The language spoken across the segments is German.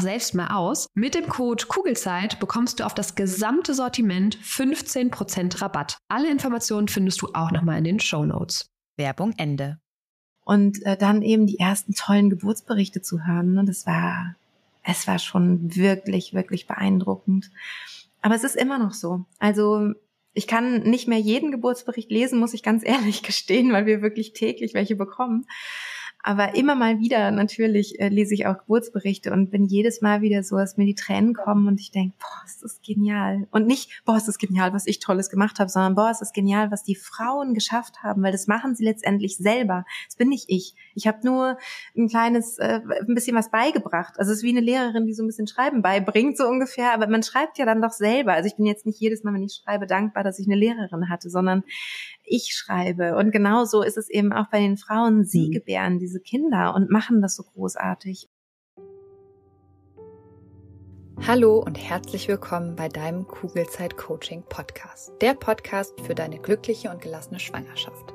selbst mal aus. Mit dem Code Kugelzeit bekommst du auf das gesamte Sortiment 15% Rabatt. Alle Informationen findest du auch nochmal in den Show Notes. Werbung Ende. Und äh, dann eben die ersten tollen Geburtsberichte zu hören, ne, das war, es war schon wirklich, wirklich beeindruckend. Aber es ist immer noch so. Also ich kann nicht mehr jeden Geburtsbericht lesen, muss ich ganz ehrlich gestehen, weil wir wirklich täglich welche bekommen. Aber immer mal wieder natürlich äh, lese ich auch Geburtsberichte und bin jedes Mal wieder so, dass mir die Tränen kommen und ich denke, boah, ist das genial. Und nicht, boah, ist das genial, was ich Tolles gemacht habe, sondern boah, ist das genial, was die Frauen geschafft haben, weil das machen sie letztendlich selber. Das bin nicht ich. Ich habe nur ein kleines, äh, ein bisschen was beigebracht. Also es ist wie eine Lehrerin, die so ein bisschen Schreiben beibringt, so ungefähr. Aber man schreibt ja dann doch selber. Also ich bin jetzt nicht jedes Mal, wenn ich schreibe, dankbar, dass ich eine Lehrerin hatte, sondern ich schreibe. Und genauso ist es eben auch bei den Frauen. Sie mhm. gebären diese Kinder und machen das so großartig. Hallo und herzlich willkommen bei deinem Kugelzeit Coaching Podcast. Der Podcast für deine glückliche und gelassene Schwangerschaft.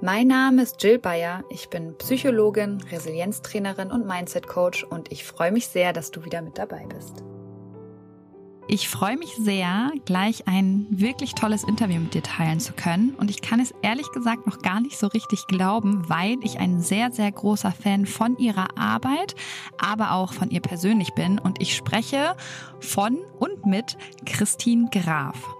Mein Name ist Jill Bayer. Ich bin Psychologin, Resilienztrainerin und Mindset Coach und ich freue mich sehr, dass du wieder mit dabei bist. Ich freue mich sehr, gleich ein wirklich tolles Interview mit dir teilen zu können. Und ich kann es ehrlich gesagt noch gar nicht so richtig glauben, weil ich ein sehr, sehr großer Fan von ihrer Arbeit, aber auch von ihr persönlich bin. Und ich spreche von und mit Christine Graf.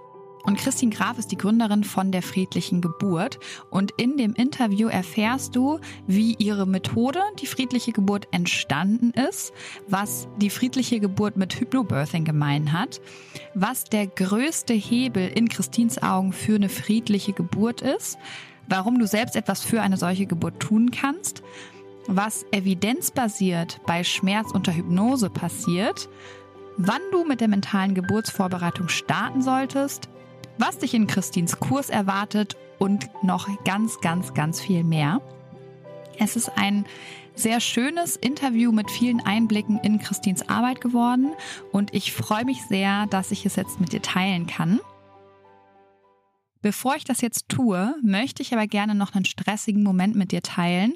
Und Christine Graf ist die Gründerin von der friedlichen Geburt. Und in dem Interview erfährst du, wie ihre Methode, die friedliche Geburt, entstanden ist, was die friedliche Geburt mit Hypnobirthing gemein hat, was der größte Hebel in Christins Augen für eine friedliche Geburt ist, warum du selbst etwas für eine solche Geburt tun kannst, was evidenzbasiert bei Schmerz unter Hypnose passiert, wann du mit der mentalen Geburtsvorbereitung starten solltest, was dich in Christins Kurs erwartet und noch ganz, ganz, ganz viel mehr. Es ist ein sehr schönes Interview mit vielen Einblicken in Christins Arbeit geworden und ich freue mich sehr, dass ich es jetzt mit dir teilen kann. Bevor ich das jetzt tue, möchte ich aber gerne noch einen stressigen Moment mit dir teilen,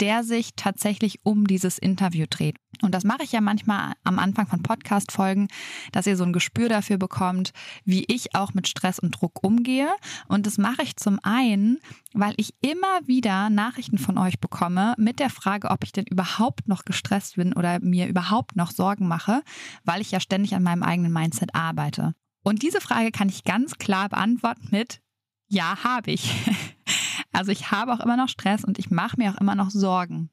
der sich tatsächlich um dieses Interview dreht. Und das mache ich ja manchmal am Anfang von Podcast-Folgen, dass ihr so ein Gespür dafür bekommt, wie ich auch mit Stress und Druck umgehe. Und das mache ich zum einen, weil ich immer wieder Nachrichten von euch bekomme mit der Frage, ob ich denn überhaupt noch gestresst bin oder mir überhaupt noch Sorgen mache, weil ich ja ständig an meinem eigenen Mindset arbeite. Und diese Frage kann ich ganz klar beantworten mit Ja, habe ich. Also ich habe auch immer noch Stress und ich mache mir auch immer noch Sorgen.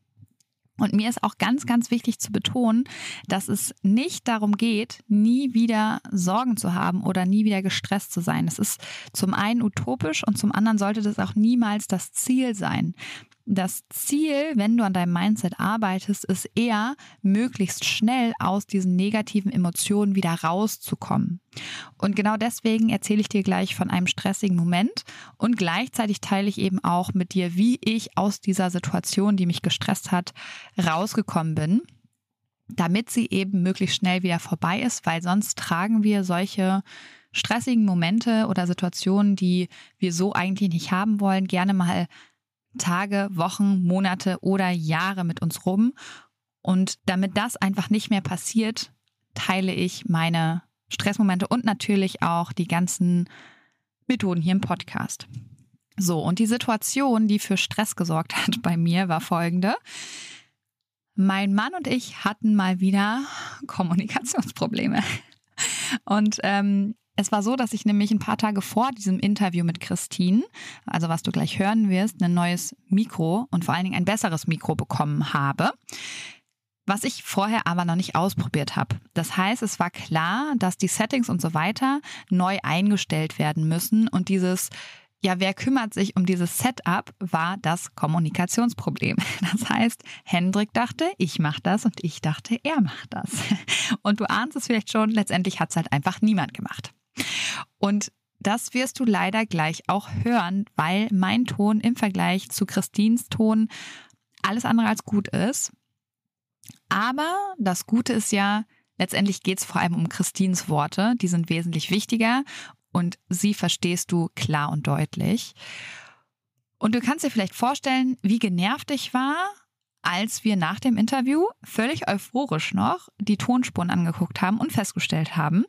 Und mir ist auch ganz, ganz wichtig zu betonen, dass es nicht darum geht, nie wieder Sorgen zu haben oder nie wieder gestresst zu sein. Das ist zum einen utopisch und zum anderen sollte das auch niemals das Ziel sein. Das Ziel, wenn du an deinem Mindset arbeitest, ist eher, möglichst schnell aus diesen negativen Emotionen wieder rauszukommen. Und genau deswegen erzähle ich dir gleich von einem stressigen Moment und gleichzeitig teile ich eben auch mit dir, wie ich aus dieser Situation, die mich gestresst hat, rausgekommen bin damit sie eben möglichst schnell wieder vorbei ist, weil sonst tragen wir solche stressigen Momente oder Situationen, die wir so eigentlich nicht haben wollen, gerne mal Tage, Wochen, Monate oder Jahre mit uns rum. Und damit das einfach nicht mehr passiert, teile ich meine Stressmomente und natürlich auch die ganzen Methoden hier im Podcast. So, und die Situation, die für Stress gesorgt hat bei mir, war folgende. Mein Mann und ich hatten mal wieder Kommunikationsprobleme. Und ähm, es war so, dass ich nämlich ein paar Tage vor diesem Interview mit Christine, also was du gleich hören wirst, ein neues Mikro und vor allen Dingen ein besseres Mikro bekommen habe was ich vorher aber noch nicht ausprobiert habe. Das heißt, es war klar, dass die Settings und so weiter neu eingestellt werden müssen und dieses ja, wer kümmert sich um dieses Setup, war das Kommunikationsproblem. Das heißt, Hendrik dachte, ich mache das und ich dachte, er macht das. Und du ahnst es vielleicht schon, letztendlich hat es halt einfach niemand gemacht. Und das wirst du leider gleich auch hören, weil mein Ton im Vergleich zu Christins Ton alles andere als gut ist. Aber das Gute ist ja, letztendlich geht es vor allem um Christins Worte. Die sind wesentlich wichtiger und sie verstehst du klar und deutlich. Und du kannst dir vielleicht vorstellen, wie genervt ich war, als wir nach dem Interview völlig euphorisch noch die Tonspuren angeguckt haben und festgestellt haben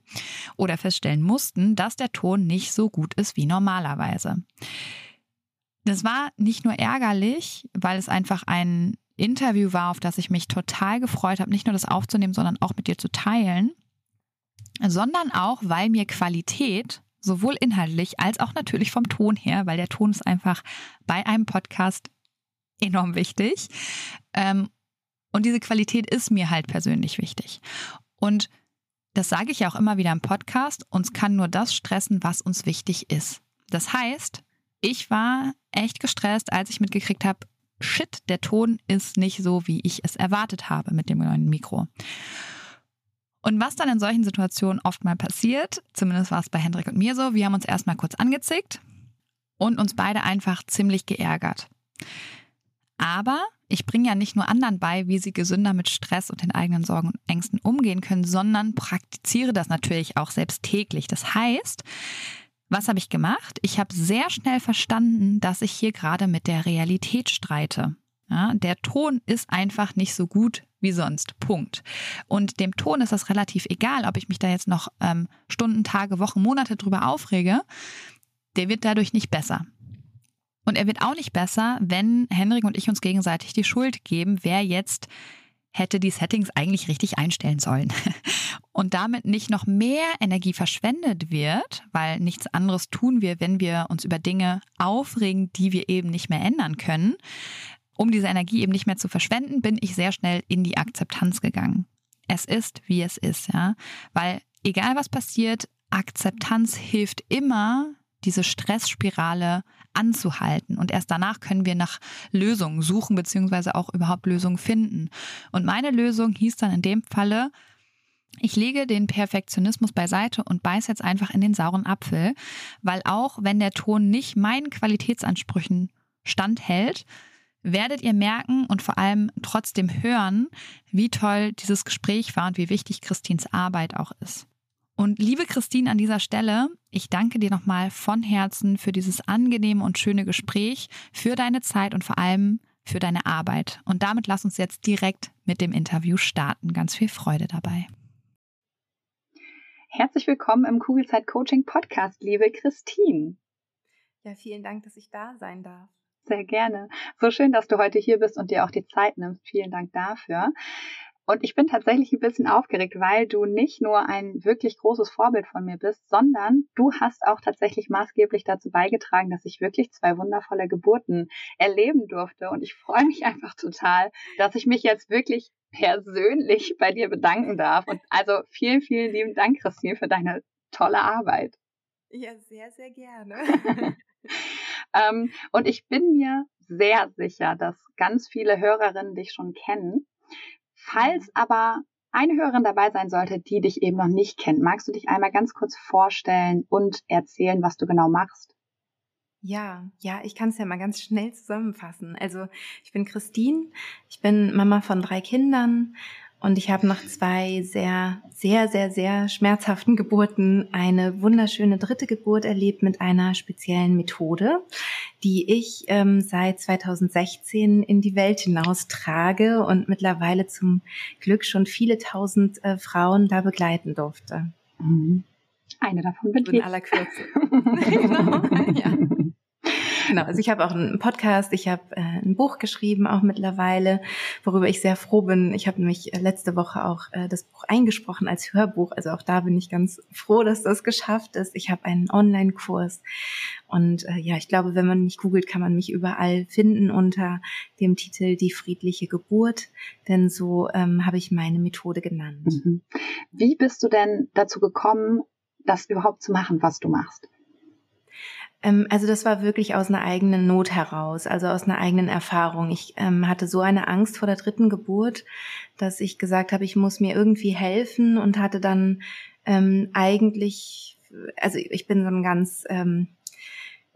oder feststellen mussten, dass der Ton nicht so gut ist wie normalerweise. Das war nicht nur ärgerlich, weil es einfach ein Interview war, auf das ich mich total gefreut habe, nicht nur das aufzunehmen, sondern auch mit dir zu teilen, sondern auch, weil mir Qualität sowohl inhaltlich als auch natürlich vom Ton her, weil der Ton ist einfach bei einem Podcast enorm wichtig. Ähm, und diese Qualität ist mir halt persönlich wichtig. Und das sage ich ja auch immer wieder im Podcast, uns kann nur das stressen, was uns wichtig ist. Das heißt, ich war echt gestresst, als ich mitgekriegt habe, shit, der Ton ist nicht so, wie ich es erwartet habe mit dem neuen Mikro. Und was dann in solchen Situationen oft mal passiert, zumindest war es bei Hendrik und mir so, wir haben uns erstmal kurz angezickt und uns beide einfach ziemlich geärgert. Aber ich bringe ja nicht nur anderen bei, wie sie gesünder mit Stress und den eigenen Sorgen und Ängsten umgehen können, sondern praktiziere das natürlich auch selbst täglich. Das heißt, was habe ich gemacht? Ich habe sehr schnell verstanden, dass ich hier gerade mit der Realität streite. Ja, der Ton ist einfach nicht so gut wie sonst. Punkt. Und dem Ton ist das relativ egal, ob ich mich da jetzt noch ähm, Stunden, Tage, Wochen, Monate drüber aufrege. Der wird dadurch nicht besser. Und er wird auch nicht besser, wenn Henrik und ich uns gegenseitig die Schuld geben, wer jetzt hätte die Settings eigentlich richtig einstellen sollen. Und damit nicht noch mehr Energie verschwendet wird, weil nichts anderes tun wir, wenn wir uns über Dinge aufregen, die wir eben nicht mehr ändern können. Um diese Energie eben nicht mehr zu verschwenden, bin ich sehr schnell in die Akzeptanz gegangen. Es ist, wie es ist, ja. Weil egal was passiert, Akzeptanz hilft immer, diese Stressspirale anzuhalten. Und erst danach können wir nach Lösungen suchen, beziehungsweise auch überhaupt Lösungen finden. Und meine Lösung hieß dann in dem Falle, ich lege den Perfektionismus beiseite und beiß jetzt einfach in den sauren Apfel, weil auch wenn der Ton nicht meinen Qualitätsansprüchen standhält, werdet ihr merken und vor allem trotzdem hören, wie toll dieses Gespräch war und wie wichtig Christins Arbeit auch ist. Und liebe Christine an dieser Stelle, ich danke dir nochmal von Herzen für dieses angenehme und schöne Gespräch, für deine Zeit und vor allem für deine Arbeit. Und damit lass uns jetzt direkt mit dem Interview starten. Ganz viel Freude dabei. Herzlich willkommen im Kugelzeit Coaching Podcast, liebe Christine. Ja, vielen Dank, dass ich da sein darf. Sehr gerne. So schön, dass du heute hier bist und dir auch die Zeit nimmst. Vielen Dank dafür. Und ich bin tatsächlich ein bisschen aufgeregt, weil du nicht nur ein wirklich großes Vorbild von mir bist, sondern du hast auch tatsächlich maßgeblich dazu beigetragen, dass ich wirklich zwei wundervolle Geburten erleben durfte. Und ich freue mich einfach total, dass ich mich jetzt wirklich persönlich bei dir bedanken darf. Und also vielen, vielen lieben Dank, Christine, für deine tolle Arbeit. Ja, sehr, sehr gerne. ähm, und ich bin mir sehr sicher, dass ganz viele Hörerinnen dich schon kennen. Falls aber eine Hörerin dabei sein sollte, die dich eben noch nicht kennt, magst du dich einmal ganz kurz vorstellen und erzählen, was du genau machst? Ja, ja, ich kann es ja mal ganz schnell zusammenfassen. Also ich bin Christine, ich bin Mama von drei Kindern und ich habe nach zwei sehr, sehr, sehr, sehr schmerzhaften Geburten eine wunderschöne dritte Geburt erlebt mit einer speziellen Methode, die ich ähm, seit 2016 in die Welt hinaus trage und mittlerweile zum Glück schon viele tausend äh, Frauen da begleiten durfte. Mhm. Eine davon bin ich. In aller Kürze. genau, ja. Genau, also ich habe auch einen Podcast, ich habe äh, ein Buch geschrieben, auch mittlerweile, worüber ich sehr froh bin. Ich habe nämlich äh, letzte Woche auch äh, das Buch eingesprochen als Hörbuch, also auch da bin ich ganz froh, dass das geschafft ist. Ich habe einen Online-Kurs und äh, ja, ich glaube, wenn man mich googelt, kann man mich überall finden unter dem Titel Die friedliche Geburt, denn so ähm, habe ich meine Methode genannt. Mhm. Wie bist du denn dazu gekommen, das überhaupt zu machen, was du machst? Ähm, also das war wirklich aus einer eigenen Not heraus, also aus einer eigenen Erfahrung. Ich ähm, hatte so eine Angst vor der dritten Geburt, dass ich gesagt habe, ich muss mir irgendwie helfen und hatte dann ähm, eigentlich, also ich bin so ein ganz ähm, äh,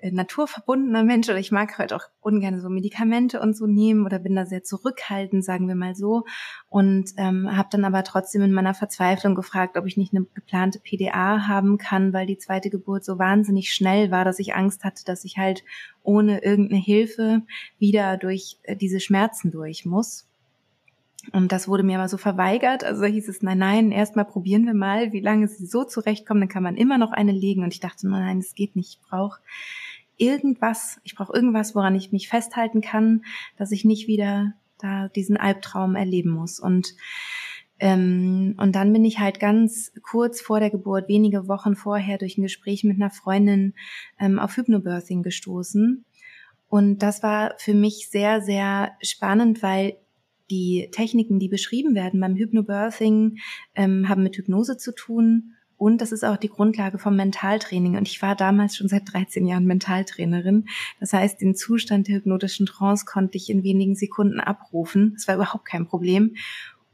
naturverbundener Mensch oder ich mag halt auch ungern so Medikamente und so nehmen oder bin da sehr zurückhaltend, sagen wir mal so. Und ähm, habe dann aber trotzdem in meiner Verzweiflung gefragt, ob ich nicht eine geplante PDA haben kann, weil die zweite Geburt so wahnsinnig schnell war, dass ich Angst hatte, dass ich halt ohne irgendeine Hilfe wieder durch äh, diese Schmerzen durch muss. Und das wurde mir aber so verweigert. Also da hieß es, nein, nein, erstmal probieren wir mal, wie lange sie so zurechtkommen, dann kann man immer noch eine legen. Und ich dachte, nein, es geht nicht. Ich brauche irgendwas, ich brauche irgendwas, woran ich mich festhalten kann, dass ich nicht wieder da diesen Albtraum erleben muss. Und ähm, und dann bin ich halt ganz kurz vor der Geburt, wenige Wochen vorher, durch ein Gespräch mit einer Freundin ähm, auf Hypnobirthing gestoßen. Und das war für mich sehr, sehr spannend, weil die Techniken, die beschrieben werden beim Hypnobirthing, ähm, haben mit Hypnose zu tun und das ist auch die Grundlage vom Mentaltraining. Und ich war damals schon seit 13 Jahren Mentaltrainerin. Das heißt, den Zustand der hypnotischen Trance konnte ich in wenigen Sekunden abrufen. Das war überhaupt kein Problem.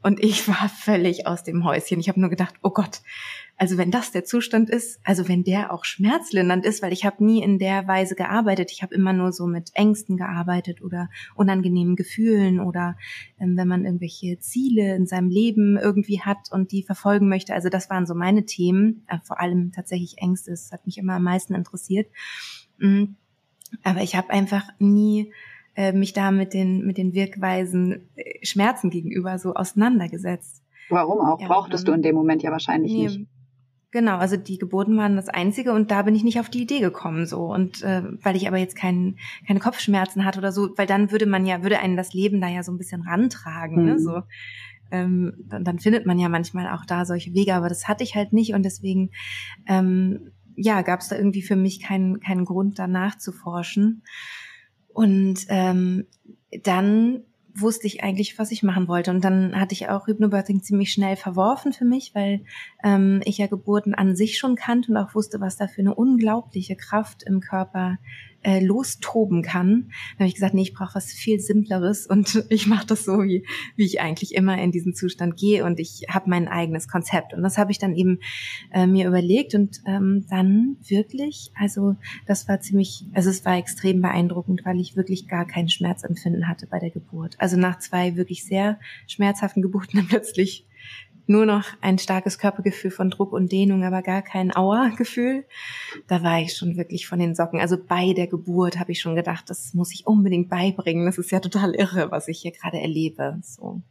Und ich war völlig aus dem Häuschen. Ich habe nur gedacht, oh Gott, also wenn das der Zustand ist, also wenn der auch schmerzlindernd ist, weil ich habe nie in der Weise gearbeitet. Ich habe immer nur so mit Ängsten gearbeitet oder unangenehmen Gefühlen oder ähm, wenn man irgendwelche Ziele in seinem Leben irgendwie hat und die verfolgen möchte. Also das waren so meine Themen, äh, vor allem tatsächlich Ängste. Das hat mich immer am meisten interessiert. Mhm. Aber ich habe einfach nie äh, mich da mit den mit den Wirkweisen äh, Schmerzen gegenüber so auseinandergesetzt. Warum auch? Ja, Brauchtest du in dem Moment ja wahrscheinlich nee, nicht. Genau, also die Geburten waren das Einzige und da bin ich nicht auf die Idee gekommen so. Und äh, weil ich aber jetzt kein, keine Kopfschmerzen hatte oder so, weil dann würde man ja würde einen das Leben da ja so ein bisschen rantragen, mhm. ne, so. Ähm, dann, dann findet man ja manchmal auch da solche Wege, aber das hatte ich halt nicht und deswegen ähm, ja gab es da irgendwie für mich keinen keinen Grund danach zu forschen. Und ähm, dann wusste ich eigentlich, was ich machen wollte. Und dann hatte ich auch Hypnobirthing ziemlich schnell verworfen für mich, weil ähm, ich ja Geburten an sich schon kannte und auch wusste, was da für eine unglaubliche Kraft im Körper äh, lostoben kann. Da habe ich gesagt, nee, ich brauche was viel Simpleres und ich mache das so, wie, wie ich eigentlich immer in diesen Zustand gehe und ich habe mein eigenes Konzept. Und das habe ich dann eben äh, mir überlegt und ähm, dann wirklich, also das war ziemlich, also es war extrem beeindruckend, weil ich wirklich gar kein Schmerzempfinden hatte bei der Geburt. Also nach zwei wirklich sehr schmerzhaften Geburten dann plötzlich nur noch ein starkes Körpergefühl von Druck und Dehnung, aber gar kein Aua-Gefühl. Da war ich schon wirklich von den Socken. Also bei der Geburt habe ich schon gedacht, das muss ich unbedingt beibringen. Das ist ja total irre, was ich hier gerade erlebe. So.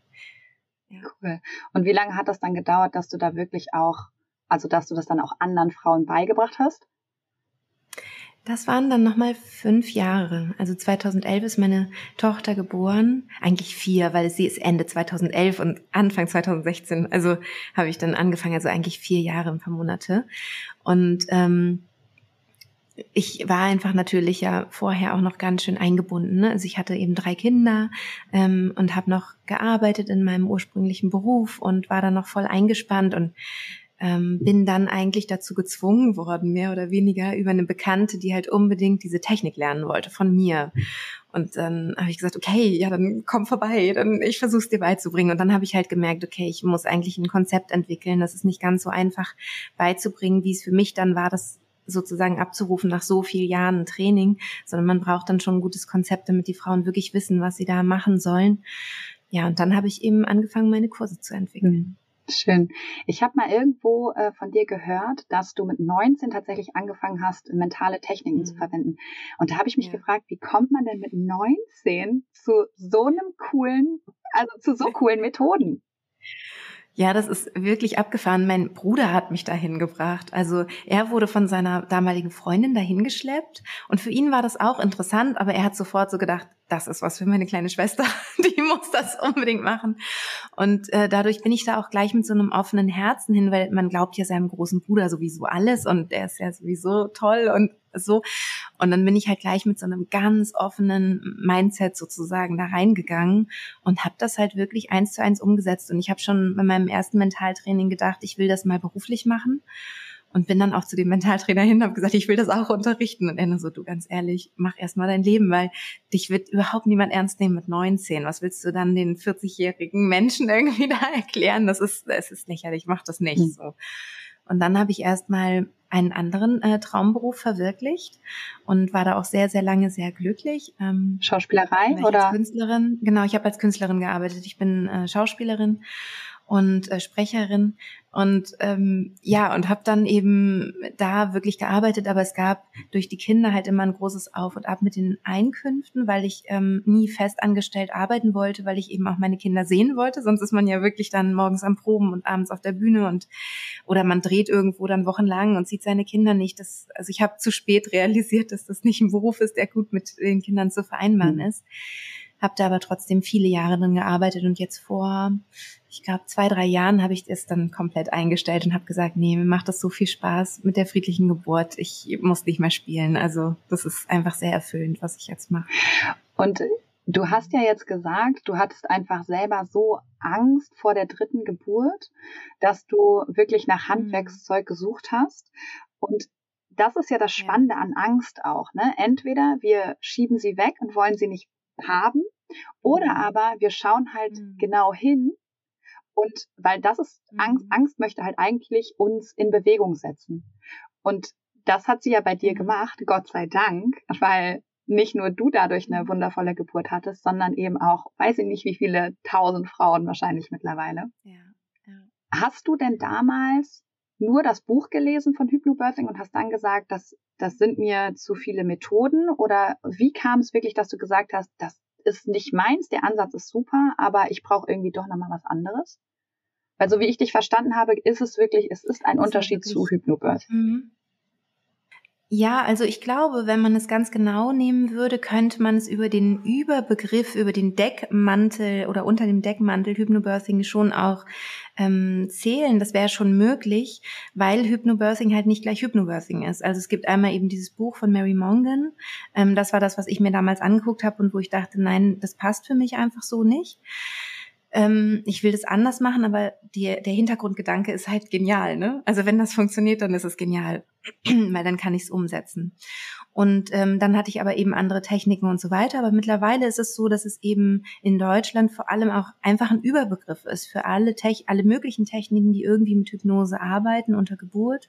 Ja. Cool. Und wie lange hat das dann gedauert, dass du da wirklich auch, also dass du das dann auch anderen Frauen beigebracht hast? Das waren dann nochmal fünf Jahre. Also 2011 ist meine Tochter geboren. Eigentlich vier, weil sie ist Ende 2011 und Anfang 2016. Also habe ich dann angefangen, also eigentlich vier Jahre, ein paar Monate. Und ähm, ich war einfach natürlich ja vorher auch noch ganz schön eingebunden. Ne? Also ich hatte eben drei Kinder ähm, und habe noch gearbeitet in meinem ursprünglichen Beruf und war dann noch voll eingespannt und ähm, bin dann eigentlich dazu gezwungen worden, mehr oder weniger über eine Bekannte, die halt unbedingt diese Technik lernen wollte von mir. Und dann habe ich gesagt, okay, ja, dann komm vorbei, dann ich versuche es dir beizubringen. Und dann habe ich halt gemerkt, okay, ich muss eigentlich ein Konzept entwickeln. Das ist nicht ganz so einfach beizubringen, wie es für mich dann war, das sozusagen abzurufen nach so vielen Jahren Training, sondern man braucht dann schon ein gutes Konzept, damit die Frauen wirklich wissen, was sie da machen sollen. Ja, und dann habe ich eben angefangen, meine Kurse zu entwickeln. Schön. Ich habe mal irgendwo äh, von dir gehört, dass du mit 19 tatsächlich angefangen hast, mentale Techniken mhm. zu verwenden. Und da habe ich mich ja. gefragt, wie kommt man denn mit 19 zu so einem coolen, also zu so coolen Methoden? Ja, das ist wirklich abgefahren. Mein Bruder hat mich dahin gebracht. Also er wurde von seiner damaligen Freundin dahin geschleppt und für ihn war das auch interessant, aber er hat sofort so gedacht, das ist was für meine kleine Schwester, die muss das unbedingt machen. Und äh, dadurch bin ich da auch gleich mit so einem offenen Herzen hin, weil man glaubt ja seinem großen Bruder sowieso alles und der ist ja sowieso toll und so. Und dann bin ich halt gleich mit so einem ganz offenen Mindset sozusagen da reingegangen und habe das halt wirklich eins zu eins umgesetzt. Und ich habe schon bei meinem ersten Mentaltraining gedacht, ich will das mal beruflich machen und bin dann auch zu dem Mentaltrainer hin, habe gesagt, ich will das auch unterrichten. Und er nur so, du ganz ehrlich, mach erst mal dein Leben, weil dich wird überhaupt niemand ernst nehmen mit 19. Was willst du dann den 40-jährigen Menschen irgendwie da erklären? Das ist, das ist lächerlich, mach das nicht. Mhm. So. Und dann habe ich erstmal einen anderen äh, Traumberuf verwirklicht und war da auch sehr, sehr lange sehr glücklich. Ähm, Schauspielerei oder? Als Künstlerin. Genau, ich habe als Künstlerin gearbeitet. Ich bin äh, Schauspielerin und äh, Sprecherin. Und ähm, ja und habe dann eben da wirklich gearbeitet aber es gab durch die Kinder halt immer ein großes Auf und Ab mit den Einkünften weil ich ähm, nie fest angestellt arbeiten wollte weil ich eben auch meine Kinder sehen wollte. Sonst ist man ja wirklich dann morgens am Proben und abends auf der Bühne und oder man dreht irgendwo dann wochenlang und sieht seine Kinder nicht. Das also ich habe zu spät realisiert dass das nicht ein Beruf ist der gut mit den Kindern zu vereinbaren mhm. Habe da aber trotzdem viele Jahre drin gearbeitet und jetzt vor, ich glaube, zwei, drei Jahren habe ich das dann komplett eingestellt und habe gesagt, nee, mir macht das so viel Spaß mit der friedlichen Geburt. Ich muss nicht mehr spielen. Also das ist einfach sehr erfüllend, was ich jetzt mache. Und Du hast ja jetzt gesagt, du hattest einfach selber so Angst vor der dritten Geburt, dass du wirklich nach mhm. Handwerkszeug gesucht hast. Und das ist ja das Spannende an Angst auch. Ne? Entweder wir schieben sie weg und wollen sie nicht haben oder mhm. aber wir schauen halt mhm. genau hin und weil das ist Angst, mhm. Angst möchte halt eigentlich uns in Bewegung setzen. Und das hat sie ja bei dir mhm. gemacht, Gott sei Dank, weil nicht nur du dadurch eine wundervolle Geburt hattest, sondern eben auch, weiß ich nicht, wie viele tausend Frauen wahrscheinlich mittlerweile. Ja, ja. Hast du denn damals nur das Buch gelesen von Hypnobirthing und hast dann gesagt, dass das sind mir zu viele Methoden? Oder wie kam es wirklich, dass du gesagt hast, das ist nicht meins, der Ansatz ist super, aber ich brauche irgendwie doch nochmal was anderes. Weil so wie ich dich verstanden habe, ist es wirklich, es ist ein das Unterschied zu Hypnobirth. Mhm. Ja, also ich glaube, wenn man es ganz genau nehmen würde, könnte man es über den Überbegriff, über den Deckmantel oder unter dem Deckmantel Hypnobirthing schon auch ähm, zählen. Das wäre schon möglich, weil Hypnobirthing halt nicht gleich Hypnobirthing ist. Also es gibt einmal eben dieses Buch von Mary Mongan. Ähm, das war das, was ich mir damals angeguckt habe und wo ich dachte, nein, das passt für mich einfach so nicht ähm, ich will das anders machen, aber die, der Hintergrundgedanke ist halt genial. Ne? Also wenn das funktioniert, dann ist es genial, weil dann kann ich es umsetzen. Und ähm, dann hatte ich aber eben andere Techniken und so weiter. Aber mittlerweile ist es so, dass es eben in Deutschland vor allem auch einfach ein Überbegriff ist für alle, Tech alle möglichen Techniken, die irgendwie mit Hypnose arbeiten unter Geburt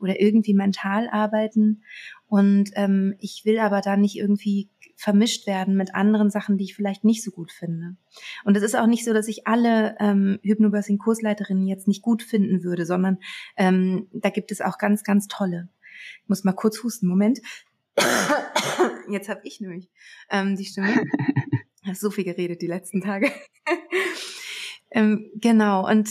oder irgendwie mental arbeiten. Und ähm, ich will aber da nicht irgendwie vermischt werden mit anderen Sachen, die ich vielleicht nicht so gut finde. Und es ist auch nicht so, dass ich alle ähm, Hypnobirthing-Kursleiterinnen jetzt nicht gut finden würde, sondern ähm, da gibt es auch ganz, ganz tolle. Ich muss mal kurz husten, Moment. Jetzt habe ich nämlich ähm, die Stimme. Ich habe so viel geredet die letzten Tage. ähm, genau, und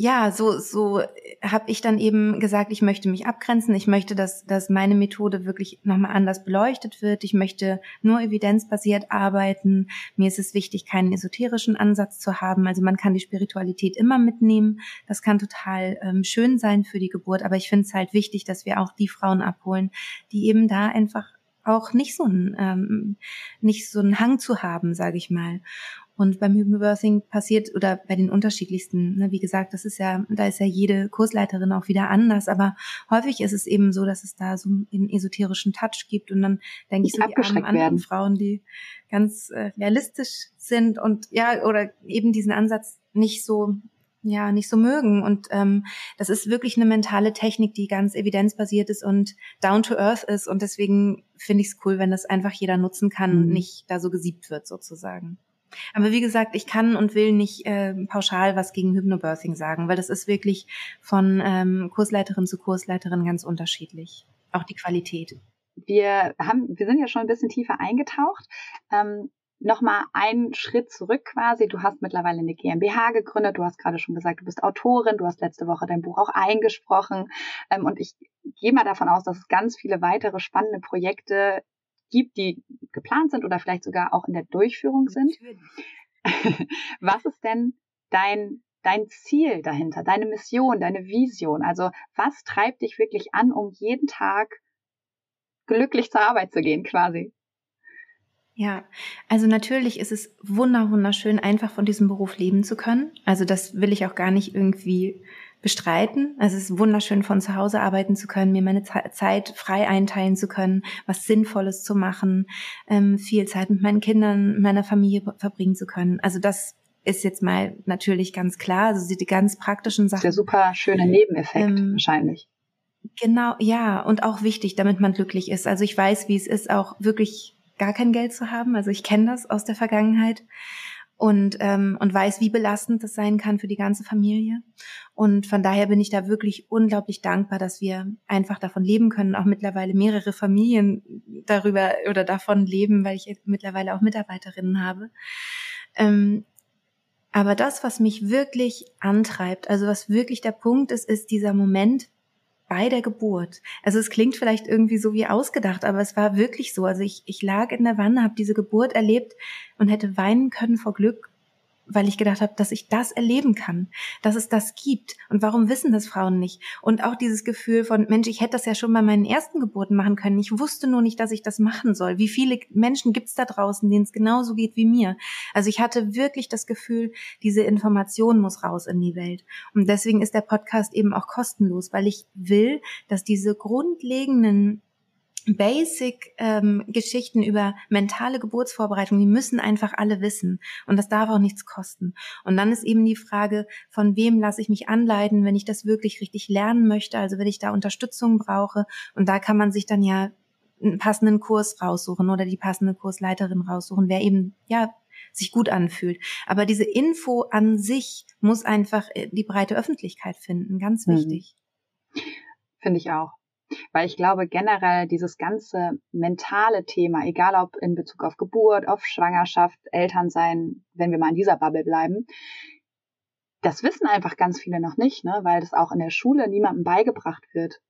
ja, so, so habe ich dann eben gesagt, ich möchte mich abgrenzen. Ich möchte, dass, dass meine Methode wirklich nochmal anders beleuchtet wird. Ich möchte nur evidenzbasiert arbeiten. Mir ist es wichtig, keinen esoterischen Ansatz zu haben. Also man kann die Spiritualität immer mitnehmen. Das kann total ähm, schön sein für die Geburt. Aber ich finde es halt wichtig, dass wir auch die Frauen abholen, die eben da einfach auch nicht so ein ähm, nicht so einen Hang zu haben, sage ich mal. Und beim Hypnobirthing passiert oder bei den unterschiedlichsten, ne, wie gesagt, das ist ja, da ist ja jede Kursleiterin auch wieder anders, aber häufig ist es eben so, dass es da so einen esoterischen Touch gibt und dann denke ich so die armen anderen werden. Frauen, die ganz äh, realistisch sind und ja, oder eben diesen Ansatz nicht so ja nicht so mögen. Und ähm, das ist wirklich eine mentale Technik, die ganz evidenzbasiert ist und down to earth ist. Und deswegen finde ich es cool, wenn das einfach jeder nutzen kann mhm. und nicht da so gesiebt wird sozusagen. Aber wie gesagt, ich kann und will nicht äh, pauschal was gegen Hypnobirthing sagen, weil das ist wirklich von ähm, Kursleiterin zu Kursleiterin ganz unterschiedlich. Auch die Qualität. Wir haben, wir sind ja schon ein bisschen tiefer eingetaucht. Ähm, Nochmal einen Schritt zurück quasi. Du hast mittlerweile eine GmbH gegründet. Du hast gerade schon gesagt, du bist Autorin. Du hast letzte Woche dein Buch auch eingesprochen. Ähm, und ich gehe mal davon aus, dass es ganz viele weitere spannende Projekte gibt, die geplant sind oder vielleicht sogar auch in der Durchführung sind. Was ist denn dein, dein Ziel dahinter, deine Mission, deine Vision? Also was treibt dich wirklich an, um jeden Tag glücklich zur Arbeit zu gehen quasi? Ja, also natürlich ist es wunder wunderschön, einfach von diesem Beruf leben zu können. Also das will ich auch gar nicht irgendwie bestreiten. Also es ist wunderschön, von zu Hause arbeiten zu können, mir meine Zeit frei einteilen zu können, was Sinnvolles zu machen, ähm, viel Zeit mit meinen Kindern, meiner Familie verbringen zu können. Also das ist jetzt mal natürlich ganz klar. Also die ganz praktischen Sachen. Der super schöne Nebeneffekt ähm, wahrscheinlich. Genau, ja, und auch wichtig, damit man glücklich ist. Also ich weiß, wie es ist, auch wirklich gar kein Geld zu haben. Also ich kenne das aus der Vergangenheit und, ähm, und weiß, wie belastend das sein kann für die ganze Familie. Und von daher bin ich da wirklich unglaublich dankbar, dass wir einfach davon leben können, auch mittlerweile mehrere Familien darüber oder davon leben, weil ich mittlerweile auch Mitarbeiterinnen habe. Ähm, aber das, was mich wirklich antreibt, also was wirklich der Punkt ist, ist dieser Moment, bei der Geburt. Also es klingt vielleicht irgendwie so wie ausgedacht, aber es war wirklich so. Also ich, ich lag in der Wanne, habe diese Geburt erlebt und hätte weinen können vor Glück weil ich gedacht habe, dass ich das erleben kann, dass es das gibt. Und warum wissen das Frauen nicht? Und auch dieses Gefühl von, Mensch, ich hätte das ja schon bei meinen ersten Geburten machen können. Ich wusste nur nicht, dass ich das machen soll. Wie viele Menschen gibt es da draußen, denen es genauso geht wie mir? Also ich hatte wirklich das Gefühl, diese Information muss raus in die Welt. Und deswegen ist der Podcast eben auch kostenlos, weil ich will, dass diese grundlegenden Basic-Geschichten ähm, über mentale Geburtsvorbereitung, die müssen einfach alle wissen. Und das darf auch nichts kosten. Und dann ist eben die Frage, von wem lasse ich mich anleiten, wenn ich das wirklich richtig lernen möchte, also wenn ich da Unterstützung brauche. Und da kann man sich dann ja einen passenden Kurs raussuchen oder die passende Kursleiterin raussuchen, wer eben, ja, sich gut anfühlt. Aber diese Info an sich muss einfach äh, die breite Öffentlichkeit finden. Ganz mhm. wichtig. Finde ich auch. Weil ich glaube, generell dieses ganze mentale Thema, egal ob in Bezug auf Geburt, auf Schwangerschaft, Elternsein, wenn wir mal in dieser Bubble bleiben, das wissen einfach ganz viele noch nicht, ne? weil das auch in der Schule niemandem beigebracht wird.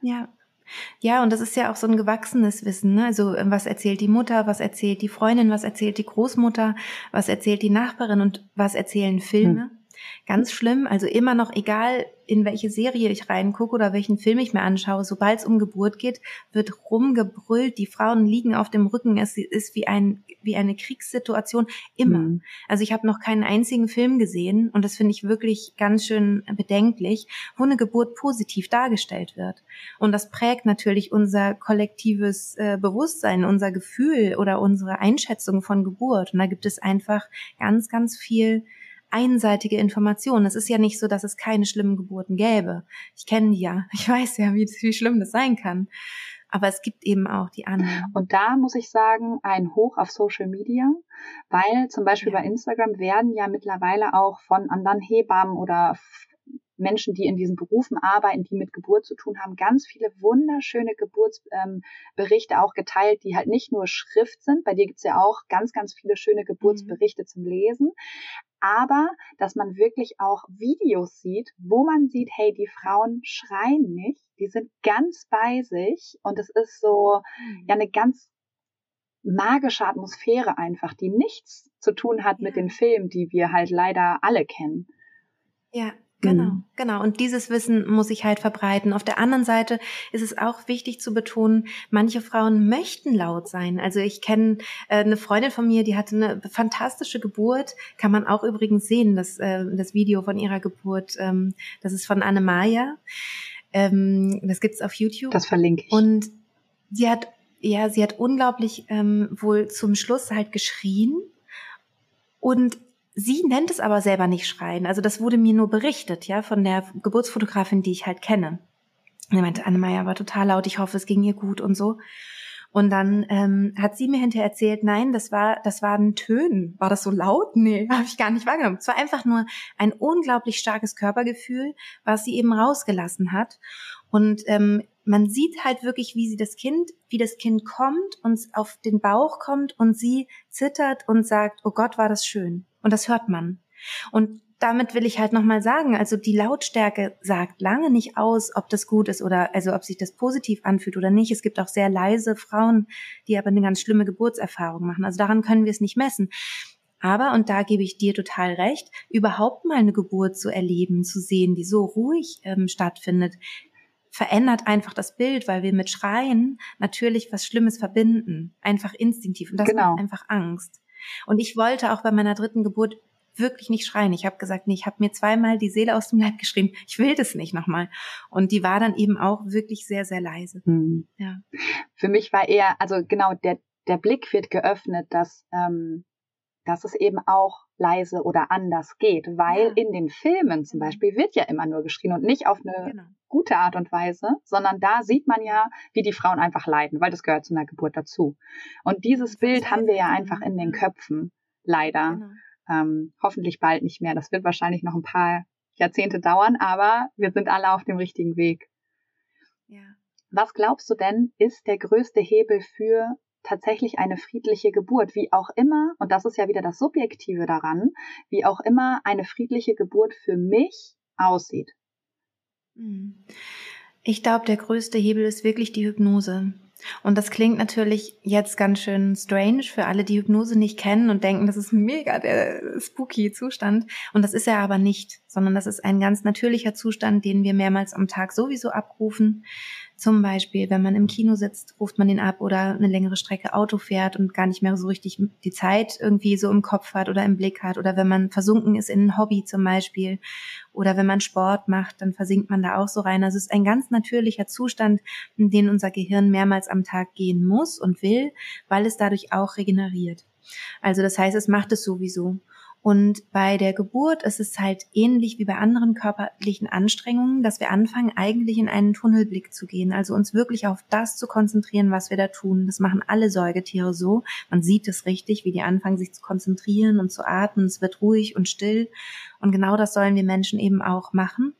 Ja. Ja, und das ist ja auch so ein gewachsenes Wissen. Ne? Also ähm, was erzählt die Mutter, was erzählt die Freundin, was erzählt die Großmutter, was erzählt die Nachbarin und was erzählen Filme. Hm. Ganz schlimm. Also immer noch, egal in welche Serie ich reingucke oder welchen Film ich mir anschaue, sobald es um Geburt geht, wird rumgebrüllt, die Frauen liegen auf dem Rücken, es ist wie ein wie eine Kriegssituation immer. Mhm. Also ich habe noch keinen einzigen Film gesehen und das finde ich wirklich ganz schön bedenklich, wo eine Geburt positiv dargestellt wird. Und das prägt natürlich unser kollektives äh, Bewusstsein, unser Gefühl oder unsere Einschätzung von Geburt. Und da gibt es einfach ganz, ganz viel einseitige Informationen. Es ist ja nicht so, dass es keine schlimmen Geburten gäbe. Ich kenne die ja. Ich weiß ja, wie, wie schlimm das sein kann. Aber es gibt eben auch die anderen. Und da muss ich sagen, ein Hoch auf Social Media, weil zum Beispiel ja. bei Instagram werden ja mittlerweile auch von anderen Hebammen oder Menschen, die in diesen Berufen arbeiten, die mit Geburt zu tun haben, ganz viele wunderschöne Geburtsberichte ähm, auch geteilt, die halt nicht nur Schrift sind. Bei dir gibt's ja auch ganz, ganz viele schöne Geburtsberichte mhm. zum Lesen. Aber dass man wirklich auch Videos sieht, wo man sieht, hey, die Frauen schreien nicht, die sind ganz bei sich und es ist so mhm. ja eine ganz magische Atmosphäre einfach, die nichts zu tun hat ja. mit den Filmen, die wir halt leider alle kennen. Ja, Genau, mhm. genau. Und dieses Wissen muss ich halt verbreiten. Auf der anderen Seite ist es auch wichtig zu betonen, manche Frauen möchten laut sein. Also ich kenne äh, eine Freundin von mir, die hatte eine fantastische Geburt. Kann man auch übrigens sehen, das, äh, das Video von ihrer Geburt. Ähm, das ist von Anne Maya. Ähm, das gibt's auf YouTube. Das verlinke ich. Und sie hat, ja, sie hat unglaublich ähm, wohl zum Schluss halt geschrien. Und Sie nennt es aber selber nicht Schreien. Also das wurde mir nur berichtet, ja, von der Geburtsfotografin, die ich halt kenne. Und er meinte, Annemeier war total laut, ich hoffe, es ging ihr gut und so. Und dann ähm, hat sie mir hinterher erzählt, nein, das war, das waren Tönen. War das so laut? Nee, habe ich gar nicht wahrgenommen. Es war einfach nur ein unglaublich starkes Körpergefühl, was sie eben rausgelassen hat. Und ähm, man sieht halt wirklich, wie sie das Kind, wie das Kind kommt und auf den Bauch kommt und sie zittert und sagt, oh Gott, war das schön. Und das hört man. Und damit will ich halt nochmal sagen, also die Lautstärke sagt lange nicht aus, ob das gut ist oder also ob sich das positiv anfühlt oder nicht. Es gibt auch sehr leise Frauen, die aber eine ganz schlimme Geburtserfahrung machen. Also daran können wir es nicht messen. Aber, und da gebe ich dir total recht, überhaupt mal eine Geburt zu erleben, zu sehen, die so ruhig ähm, stattfindet, verändert einfach das Bild, weil wir mit Schreien natürlich was Schlimmes verbinden. Einfach instinktiv. Und das genau. macht einfach Angst. Und ich wollte auch bei meiner dritten Geburt wirklich nicht schreien. Ich habe gesagt, nee, ich habe mir zweimal die Seele aus dem Leib geschrieben. Ich will das nicht nochmal. Und die war dann eben auch wirklich sehr, sehr leise. Hm. Ja. Für mich war eher, also genau, der, der Blick wird geöffnet, dass, ähm, dass es eben auch leise oder anders geht, weil ja. in den Filmen zum mhm. Beispiel wird ja immer nur geschrien und nicht auf eine genau. Gute Art und Weise, sondern da sieht man ja, wie die Frauen einfach leiden, weil das gehört zu einer Geburt dazu. Und dieses Bild haben wir ja einfach in den Köpfen, leider. Genau. Ähm, hoffentlich bald nicht mehr. Das wird wahrscheinlich noch ein paar Jahrzehnte dauern, aber wir sind alle auf dem richtigen Weg. Ja. Was glaubst du denn, ist der größte Hebel für tatsächlich eine friedliche Geburt, wie auch immer, und das ist ja wieder das Subjektive daran, wie auch immer eine friedliche Geburt für mich aussieht. Hm. Ich glaube, der größte Hebel ist wirklich die Hypnose. Und das klingt natürlich jetzt ganz schön strange für alle, die Hypnose nicht kennen und denken, das ist mega der spooky Zustand. Und das ist er aber nicht, sondern das ist ein ganz natürlicher Zustand, den wir mehrmals am Tag sowieso abrufen. Zum Beispiel, wenn man im Kino sitzt, ruft man den ab oder eine längere Strecke Auto fährt und gar nicht mehr so richtig die Zeit irgendwie so im Kopf hat oder im Blick hat oder wenn man versunken ist in ein Hobby zum Beispiel oder wenn man Sport macht, dann versinkt man da auch so rein. Also es ist ein ganz natürlicher Zustand, in den unser Gehirn mehrmals am Tag gehen muss und will, weil es dadurch auch regeneriert. Also das heißt, es macht es sowieso. Und bei der Geburt ist es halt ähnlich wie bei anderen körperlichen Anstrengungen, dass wir anfangen, eigentlich in einen Tunnelblick zu gehen, also uns wirklich auf das zu konzentrieren, was wir da tun. Das machen alle Säugetiere so. Man sieht es richtig, wie die anfangen, sich zu konzentrieren und zu atmen. Es wird ruhig und still. Und genau das sollen wir Menschen eben auch machen.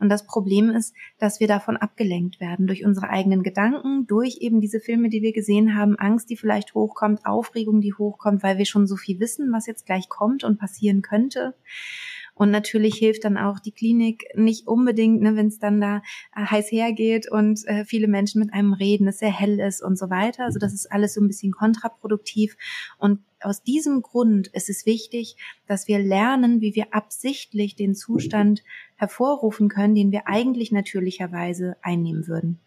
Und das Problem ist, dass wir davon abgelenkt werden durch unsere eigenen Gedanken, durch eben diese Filme, die wir gesehen haben, Angst, die vielleicht hochkommt, Aufregung, die hochkommt, weil wir schon so viel wissen, was jetzt gleich kommt und passieren könnte. Und natürlich hilft dann auch die Klinik nicht unbedingt, ne, wenn es dann da äh, heiß hergeht und äh, viele Menschen mit einem reden, es sehr hell ist und so weiter. Also das ist alles so ein bisschen kontraproduktiv. Und aus diesem Grund ist es wichtig, dass wir lernen, wie wir absichtlich den Zustand hervorrufen können, den wir eigentlich natürlicherweise einnehmen würden.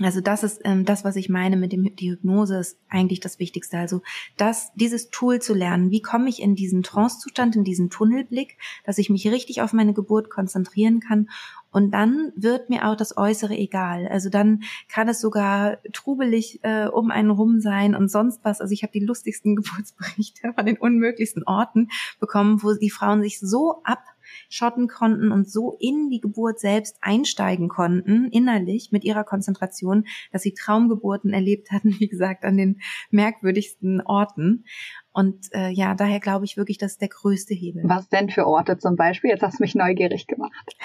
Also das ist ähm, das, was ich meine mit dem die Hypnose ist eigentlich das Wichtigste. Also das dieses Tool zu lernen. Wie komme ich in diesen Trancezustand, in diesen Tunnelblick, dass ich mich richtig auf meine Geburt konzentrieren kann und dann wird mir auch das Äußere egal. Also dann kann es sogar trubelig äh, um einen rum sein und sonst was. Also ich habe die lustigsten Geburtsberichte von den unmöglichsten Orten bekommen, wo die Frauen sich so ab schotten konnten und so in die Geburt selbst einsteigen konnten, innerlich mit ihrer Konzentration, dass sie Traumgeburten erlebt hatten, wie gesagt, an den merkwürdigsten Orten. Und äh, ja, daher glaube ich wirklich, das ist der größte Hebel. Was denn für Orte zum Beispiel? Jetzt hast du mich neugierig gemacht.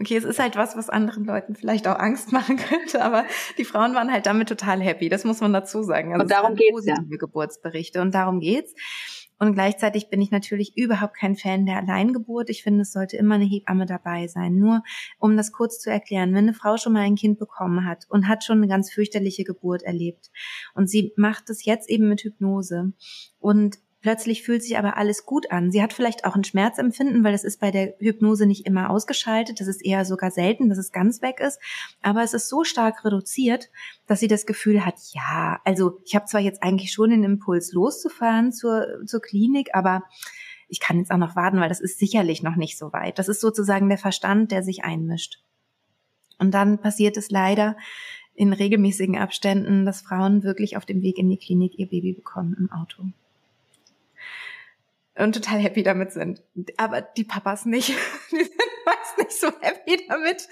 Okay, es ist halt was, was anderen Leuten vielleicht auch Angst machen könnte, aber die Frauen waren halt damit total happy. Das muss man dazu sagen. Also und darum geht's ja. Geburtsberichte und darum geht's. Und gleichzeitig bin ich natürlich überhaupt kein Fan der Alleingeburt. Ich finde, es sollte immer eine Hebamme dabei sein. Nur um das kurz zu erklären, wenn eine Frau schon mal ein Kind bekommen hat und hat schon eine ganz fürchterliche Geburt erlebt und sie macht es jetzt eben mit Hypnose und Plötzlich fühlt sich aber alles gut an. Sie hat vielleicht auch ein Schmerzempfinden, weil es ist bei der Hypnose nicht immer ausgeschaltet. Das ist eher sogar selten, dass es ganz weg ist. Aber es ist so stark reduziert, dass sie das Gefühl hat, ja, also ich habe zwar jetzt eigentlich schon den Impuls loszufahren zur, zur Klinik, aber ich kann jetzt auch noch warten, weil das ist sicherlich noch nicht so weit. Das ist sozusagen der Verstand, der sich einmischt. Und dann passiert es leider in regelmäßigen Abständen, dass Frauen wirklich auf dem Weg in die Klinik ihr Baby bekommen im Auto und total happy damit sind. Aber die Papas nicht. Die sind meist nicht so happy damit.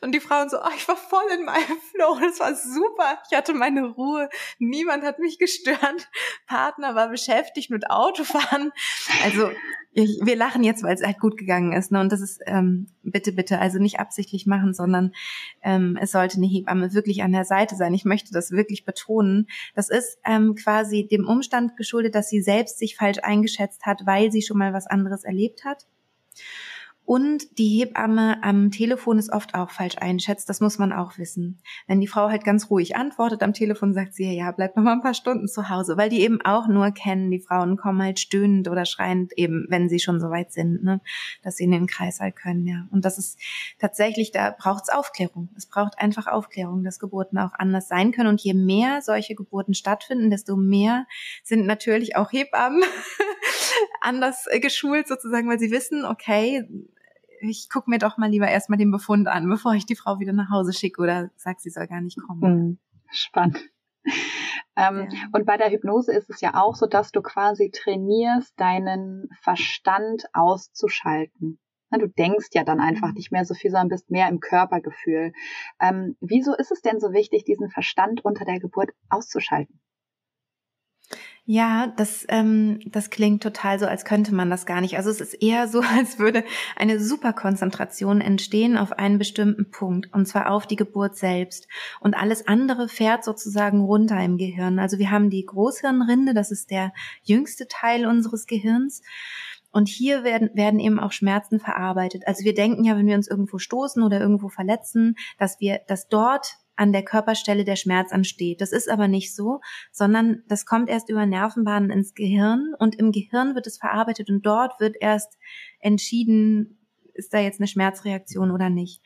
Und die Frauen so, oh, ich war voll in meinem Flow. Das war super. Ich hatte meine Ruhe. Niemand hat mich gestört. Partner war beschäftigt mit Autofahren. Also ich, wir lachen jetzt, weil es halt gut gegangen ist. Ne? Und das ist ähm, bitte, bitte, also nicht absichtlich machen, sondern ähm, es sollte eine Hebamme wirklich an der Seite sein. Ich möchte das wirklich betonen. Das ist ähm, quasi dem Umstand geschuldet, dass sie selbst sich falsch eingeschätzt hat, weil sie schon mal was anderes erlebt hat. Und die Hebamme am Telefon ist oft auch falsch einschätzt, das muss man auch wissen. Wenn die Frau halt ganz ruhig antwortet am Telefon, sagt sie, ja, bleib noch mal ein paar Stunden zu Hause, weil die eben auch nur kennen, die Frauen kommen halt stöhnend oder schreiend eben, wenn sie schon so weit sind, ne, dass sie in den Kreißsaal können, ja. Und das ist tatsächlich, da braucht es Aufklärung. Es braucht einfach Aufklärung, dass Geburten auch anders sein können. Und je mehr solche Geburten stattfinden, desto mehr sind natürlich auch Hebammen anders äh, geschult sozusagen, weil sie wissen, okay, ich gucke mir doch mal lieber erstmal den Befund an, bevor ich die Frau wieder nach Hause schicke oder sag, sie soll gar nicht kommen. Hm, spannend. Ähm, ja. Und bei der Hypnose ist es ja auch so, dass du quasi trainierst, deinen Verstand auszuschalten. Du denkst ja dann einfach mhm. nicht mehr so viel, sondern bist mehr im Körpergefühl. Ähm, wieso ist es denn so wichtig, diesen Verstand unter der Geburt auszuschalten? Ja, das, ähm, das klingt total so, als könnte man das gar nicht. Also es ist eher so, als würde eine Superkonzentration entstehen auf einen bestimmten Punkt, und zwar auf die Geburt selbst. Und alles andere fährt sozusagen runter im Gehirn. Also wir haben die Großhirnrinde, das ist der jüngste Teil unseres Gehirns. Und hier werden, werden eben auch Schmerzen verarbeitet. Also wir denken ja, wenn wir uns irgendwo stoßen oder irgendwo verletzen, dass wir, dass dort an der Körperstelle der Schmerz ansteht. Das ist aber nicht so, sondern das kommt erst über Nervenbahnen ins Gehirn und im Gehirn wird es verarbeitet und dort wird erst entschieden, ist da jetzt eine Schmerzreaktion oder nicht.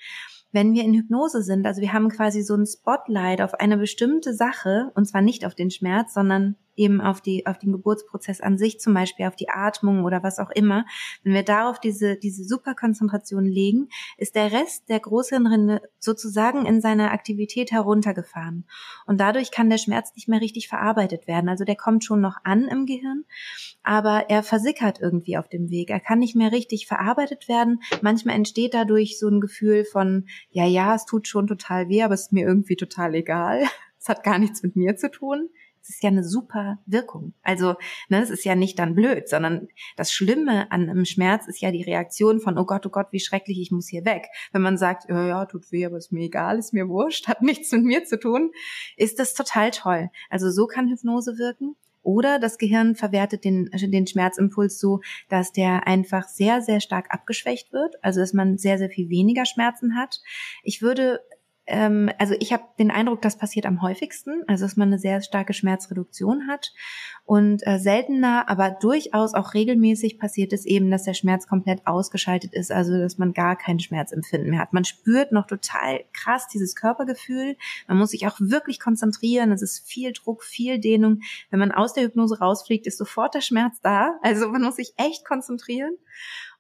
Wenn wir in Hypnose sind, also wir haben quasi so ein Spotlight auf eine bestimmte Sache, und zwar nicht auf den Schmerz, sondern eben auf die, auf den Geburtsprozess an sich, zum Beispiel auf die Atmung oder was auch immer, wenn wir darauf diese, diese Superkonzentration legen, ist der Rest der Großhirnrinde sozusagen in seiner Aktivität heruntergefahren. Und dadurch kann der Schmerz nicht mehr richtig verarbeitet werden. Also der kommt schon noch an im Gehirn, aber er versickert irgendwie auf dem Weg. Er kann nicht mehr richtig verarbeitet werden. Manchmal entsteht dadurch so ein Gefühl von, ja, ja, es tut schon total weh, aber es ist mir irgendwie total egal. Es hat gar nichts mit mir zu tun. Es ist ja eine super Wirkung. Also, ne, es ist ja nicht dann blöd, sondern das Schlimme an einem Schmerz ist ja die Reaktion von, oh Gott, oh Gott, wie schrecklich, ich muss hier weg. Wenn man sagt, ja, ja, tut weh, aber ist mir egal, ist mir wurscht, hat nichts mit mir zu tun, ist das total toll. Also so kann Hypnose wirken. Oder das Gehirn verwertet den, den Schmerzimpuls so, dass der einfach sehr, sehr stark abgeschwächt wird, also dass man sehr, sehr viel weniger Schmerzen hat. Ich würde ähm, also ich habe den Eindruck, das passiert am häufigsten, also dass man eine sehr starke Schmerzreduktion hat. Und äh, seltener, aber durchaus auch regelmäßig passiert es eben, dass der Schmerz komplett ausgeschaltet ist, also dass man gar kein Schmerzempfinden mehr hat. Man spürt noch total krass dieses Körpergefühl. Man muss sich auch wirklich konzentrieren. Es ist viel Druck, viel Dehnung. Wenn man aus der Hypnose rausfliegt, ist sofort der Schmerz da. Also man muss sich echt konzentrieren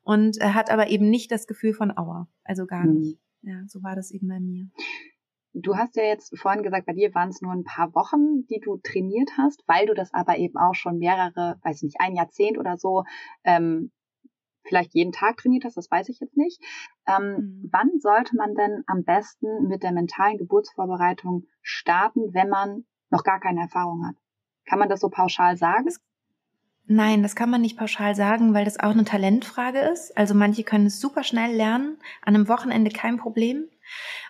und äh, hat aber eben nicht das Gefühl von Aua. Also gar nicht. Ja, so war das eben bei mir. Du hast ja jetzt vorhin gesagt, bei dir waren es nur ein paar Wochen, die du trainiert hast, weil du das aber eben auch schon mehrere, weiß ich nicht, ein Jahrzehnt oder so, ähm, vielleicht jeden Tag trainiert hast, das weiß ich jetzt nicht. Ähm, mhm. Wann sollte man denn am besten mit der mentalen Geburtsvorbereitung starten, wenn man noch gar keine Erfahrung hat? Kann man das so pauschal sagen? Das Nein, das kann man nicht pauschal sagen, weil das auch eine Talentfrage ist. Also manche können es super schnell lernen, an einem Wochenende kein Problem.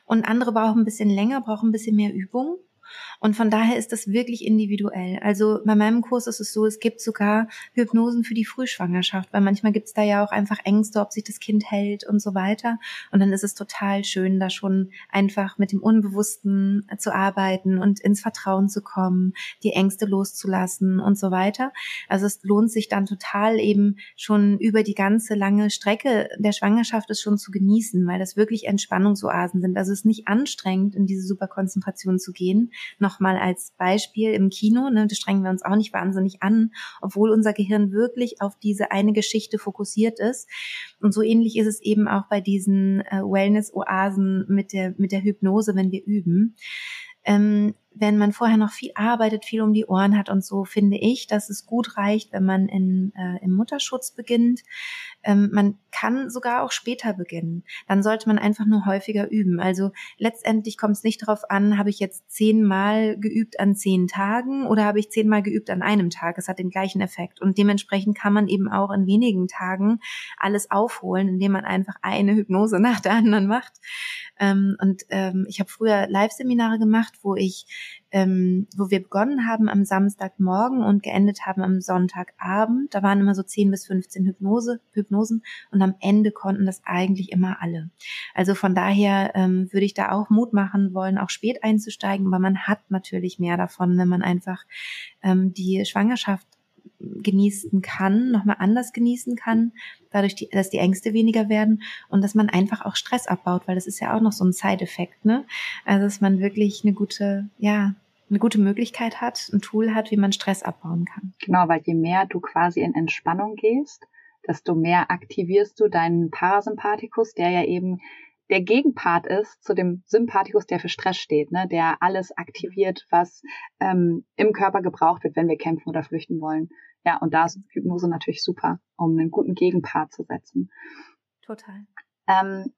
Und andere brauchen ein bisschen länger, brauchen ein bisschen mehr Übung. Und von daher ist das wirklich individuell. Also bei meinem Kurs ist es so, es gibt sogar Hypnosen für die Frühschwangerschaft, weil manchmal gibt es da ja auch einfach Ängste, ob sich das Kind hält und so weiter. Und dann ist es total schön, da schon einfach mit dem Unbewussten zu arbeiten und ins Vertrauen zu kommen, die Ängste loszulassen und so weiter. Also es lohnt sich dann total eben schon über die ganze lange Strecke der Schwangerschaft es schon zu genießen, weil das wirklich Entspannungsoasen sind. Also es ist nicht anstrengend, in diese Superkonzentration zu gehen. Noch nochmal als Beispiel im Kino, ne, da strengen wir uns auch nicht wahnsinnig an, obwohl unser Gehirn wirklich auf diese eine Geschichte fokussiert ist. Und so ähnlich ist es eben auch bei diesen äh, Wellness-Oasen mit der, mit der Hypnose, wenn wir üben. Ähm, wenn man vorher noch viel arbeitet, viel um die Ohren hat und so, finde ich, dass es gut reicht, wenn man in, äh, im Mutterschutz beginnt. Ähm, man kann sogar auch später beginnen. Dann sollte man einfach nur häufiger üben. Also letztendlich kommt es nicht darauf an, habe ich jetzt zehnmal geübt an zehn Tagen oder habe ich zehnmal geübt an einem Tag. Es hat den gleichen Effekt. Und dementsprechend kann man eben auch in wenigen Tagen alles aufholen, indem man einfach eine Hypnose nach der anderen macht. Ähm, und ähm, ich habe früher Live-Seminare gemacht, wo ich ähm, wo wir begonnen haben am Samstagmorgen und geendet haben am Sonntagabend. Da waren immer so 10 bis 15 Hypnose, Hypnosen und am Ende konnten das eigentlich immer alle. Also von daher ähm, würde ich da auch Mut machen wollen, auch spät einzusteigen, aber man hat natürlich mehr davon, wenn man einfach ähm, die Schwangerschaft genießen kann, nochmal anders genießen kann, dadurch, die, dass die Ängste weniger werden und dass man einfach auch Stress abbaut, weil das ist ja auch noch so ein Side-Effekt, ne? Also dass man wirklich eine gute, ja, eine gute Möglichkeit hat, ein Tool hat, wie man Stress abbauen kann. Genau, weil je mehr du quasi in Entspannung gehst, desto mehr aktivierst du deinen Parasympathikus, der ja eben der Gegenpart ist zu dem Sympathikus, der für Stress steht, ne? der alles aktiviert, was ähm, im Körper gebraucht wird, wenn wir kämpfen oder flüchten wollen. Ja, und da ist Hypnose natürlich super, um einen guten Gegenpart zu setzen. Total. Ähm,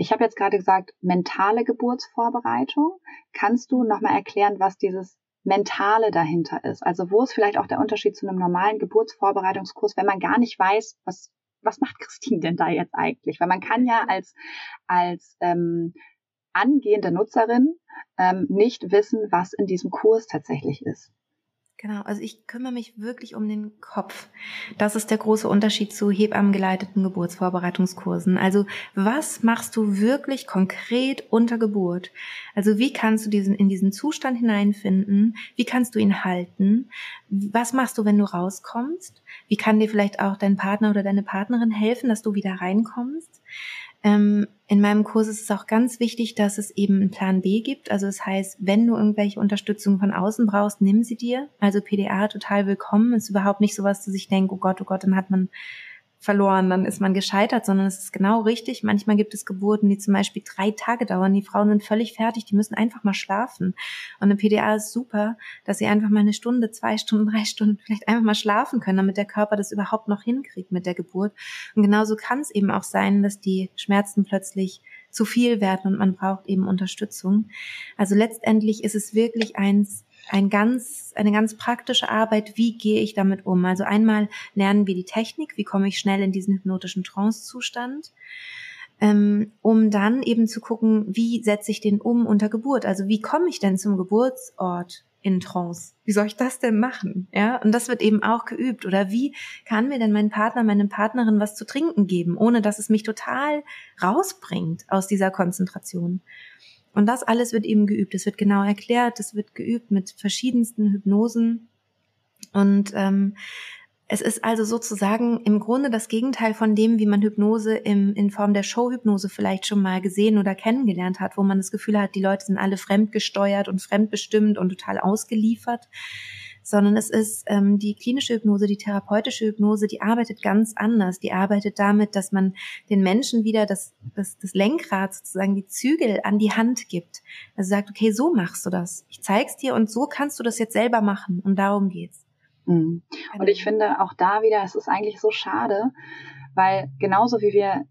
ich habe jetzt gerade gesagt, mentale Geburtsvorbereitung. Kannst du nochmal erklären, was dieses Mentale dahinter ist? Also wo ist vielleicht auch der Unterschied zu einem normalen Geburtsvorbereitungskurs, wenn man gar nicht weiß, was, was macht Christine denn da jetzt eigentlich? Weil man kann ja als, als ähm, angehende Nutzerin ähm, nicht wissen, was in diesem Kurs tatsächlich ist. Genau, also ich kümmere mich wirklich um den Kopf. Das ist der große Unterschied zu hebammengeleiteten Geburtsvorbereitungskursen. Also was machst du wirklich konkret unter Geburt? Also wie kannst du diesen in diesen Zustand hineinfinden? Wie kannst du ihn halten? Was machst du, wenn du rauskommst? Wie kann dir vielleicht auch dein Partner oder deine Partnerin helfen, dass du wieder reinkommst? Ähm, in meinem Kurs ist es auch ganz wichtig, dass es eben einen Plan B gibt. Also das heißt, wenn du irgendwelche Unterstützung von außen brauchst, nimm sie dir. Also PDA total willkommen. Ist überhaupt nicht so was, dass ich denke, oh Gott, oh Gott, dann hat man verloren, dann ist man gescheitert, sondern es ist genau richtig. Manchmal gibt es Geburten, die zum Beispiel drei Tage dauern. Die Frauen sind völlig fertig, die müssen einfach mal schlafen. Und eine PDA ist super, dass sie einfach mal eine Stunde, zwei Stunden, drei Stunden vielleicht einfach mal schlafen können, damit der Körper das überhaupt noch hinkriegt mit der Geburt. Und genauso kann es eben auch sein, dass die Schmerzen plötzlich zu viel werden und man braucht eben Unterstützung. Also letztendlich ist es wirklich eins, ein ganz, eine ganz praktische Arbeit, wie gehe ich damit um. Also einmal lernen wir die Technik, wie komme ich schnell in diesen hypnotischen Trance-Zustand, ähm, um dann eben zu gucken, wie setze ich den um unter Geburt. Also wie komme ich denn zum Geburtsort in Trance? Wie soll ich das denn machen? Ja, und das wird eben auch geübt. Oder wie kann mir denn mein Partner, meine Partnerin was zu trinken geben, ohne dass es mich total rausbringt aus dieser Konzentration? Und das alles wird eben geübt. Es wird genau erklärt, es wird geübt mit verschiedensten Hypnosen. Und ähm, es ist also sozusagen im Grunde das Gegenteil von dem, wie man Hypnose im, in Form der Showhypnose vielleicht schon mal gesehen oder kennengelernt hat, wo man das Gefühl hat, die Leute sind alle fremdgesteuert und fremdbestimmt und total ausgeliefert sondern es ist ähm, die klinische Hypnose, die therapeutische Hypnose, die arbeitet ganz anders. Die arbeitet damit, dass man den Menschen wieder das, das, das Lenkrad, sozusagen die Zügel an die Hand gibt. Also sagt, okay, so machst du das. Ich zeig's dir und so kannst du das jetzt selber machen. Und darum geht's. Mhm. Und ich finde auch da wieder, es ist eigentlich so schade, weil genauso wie wir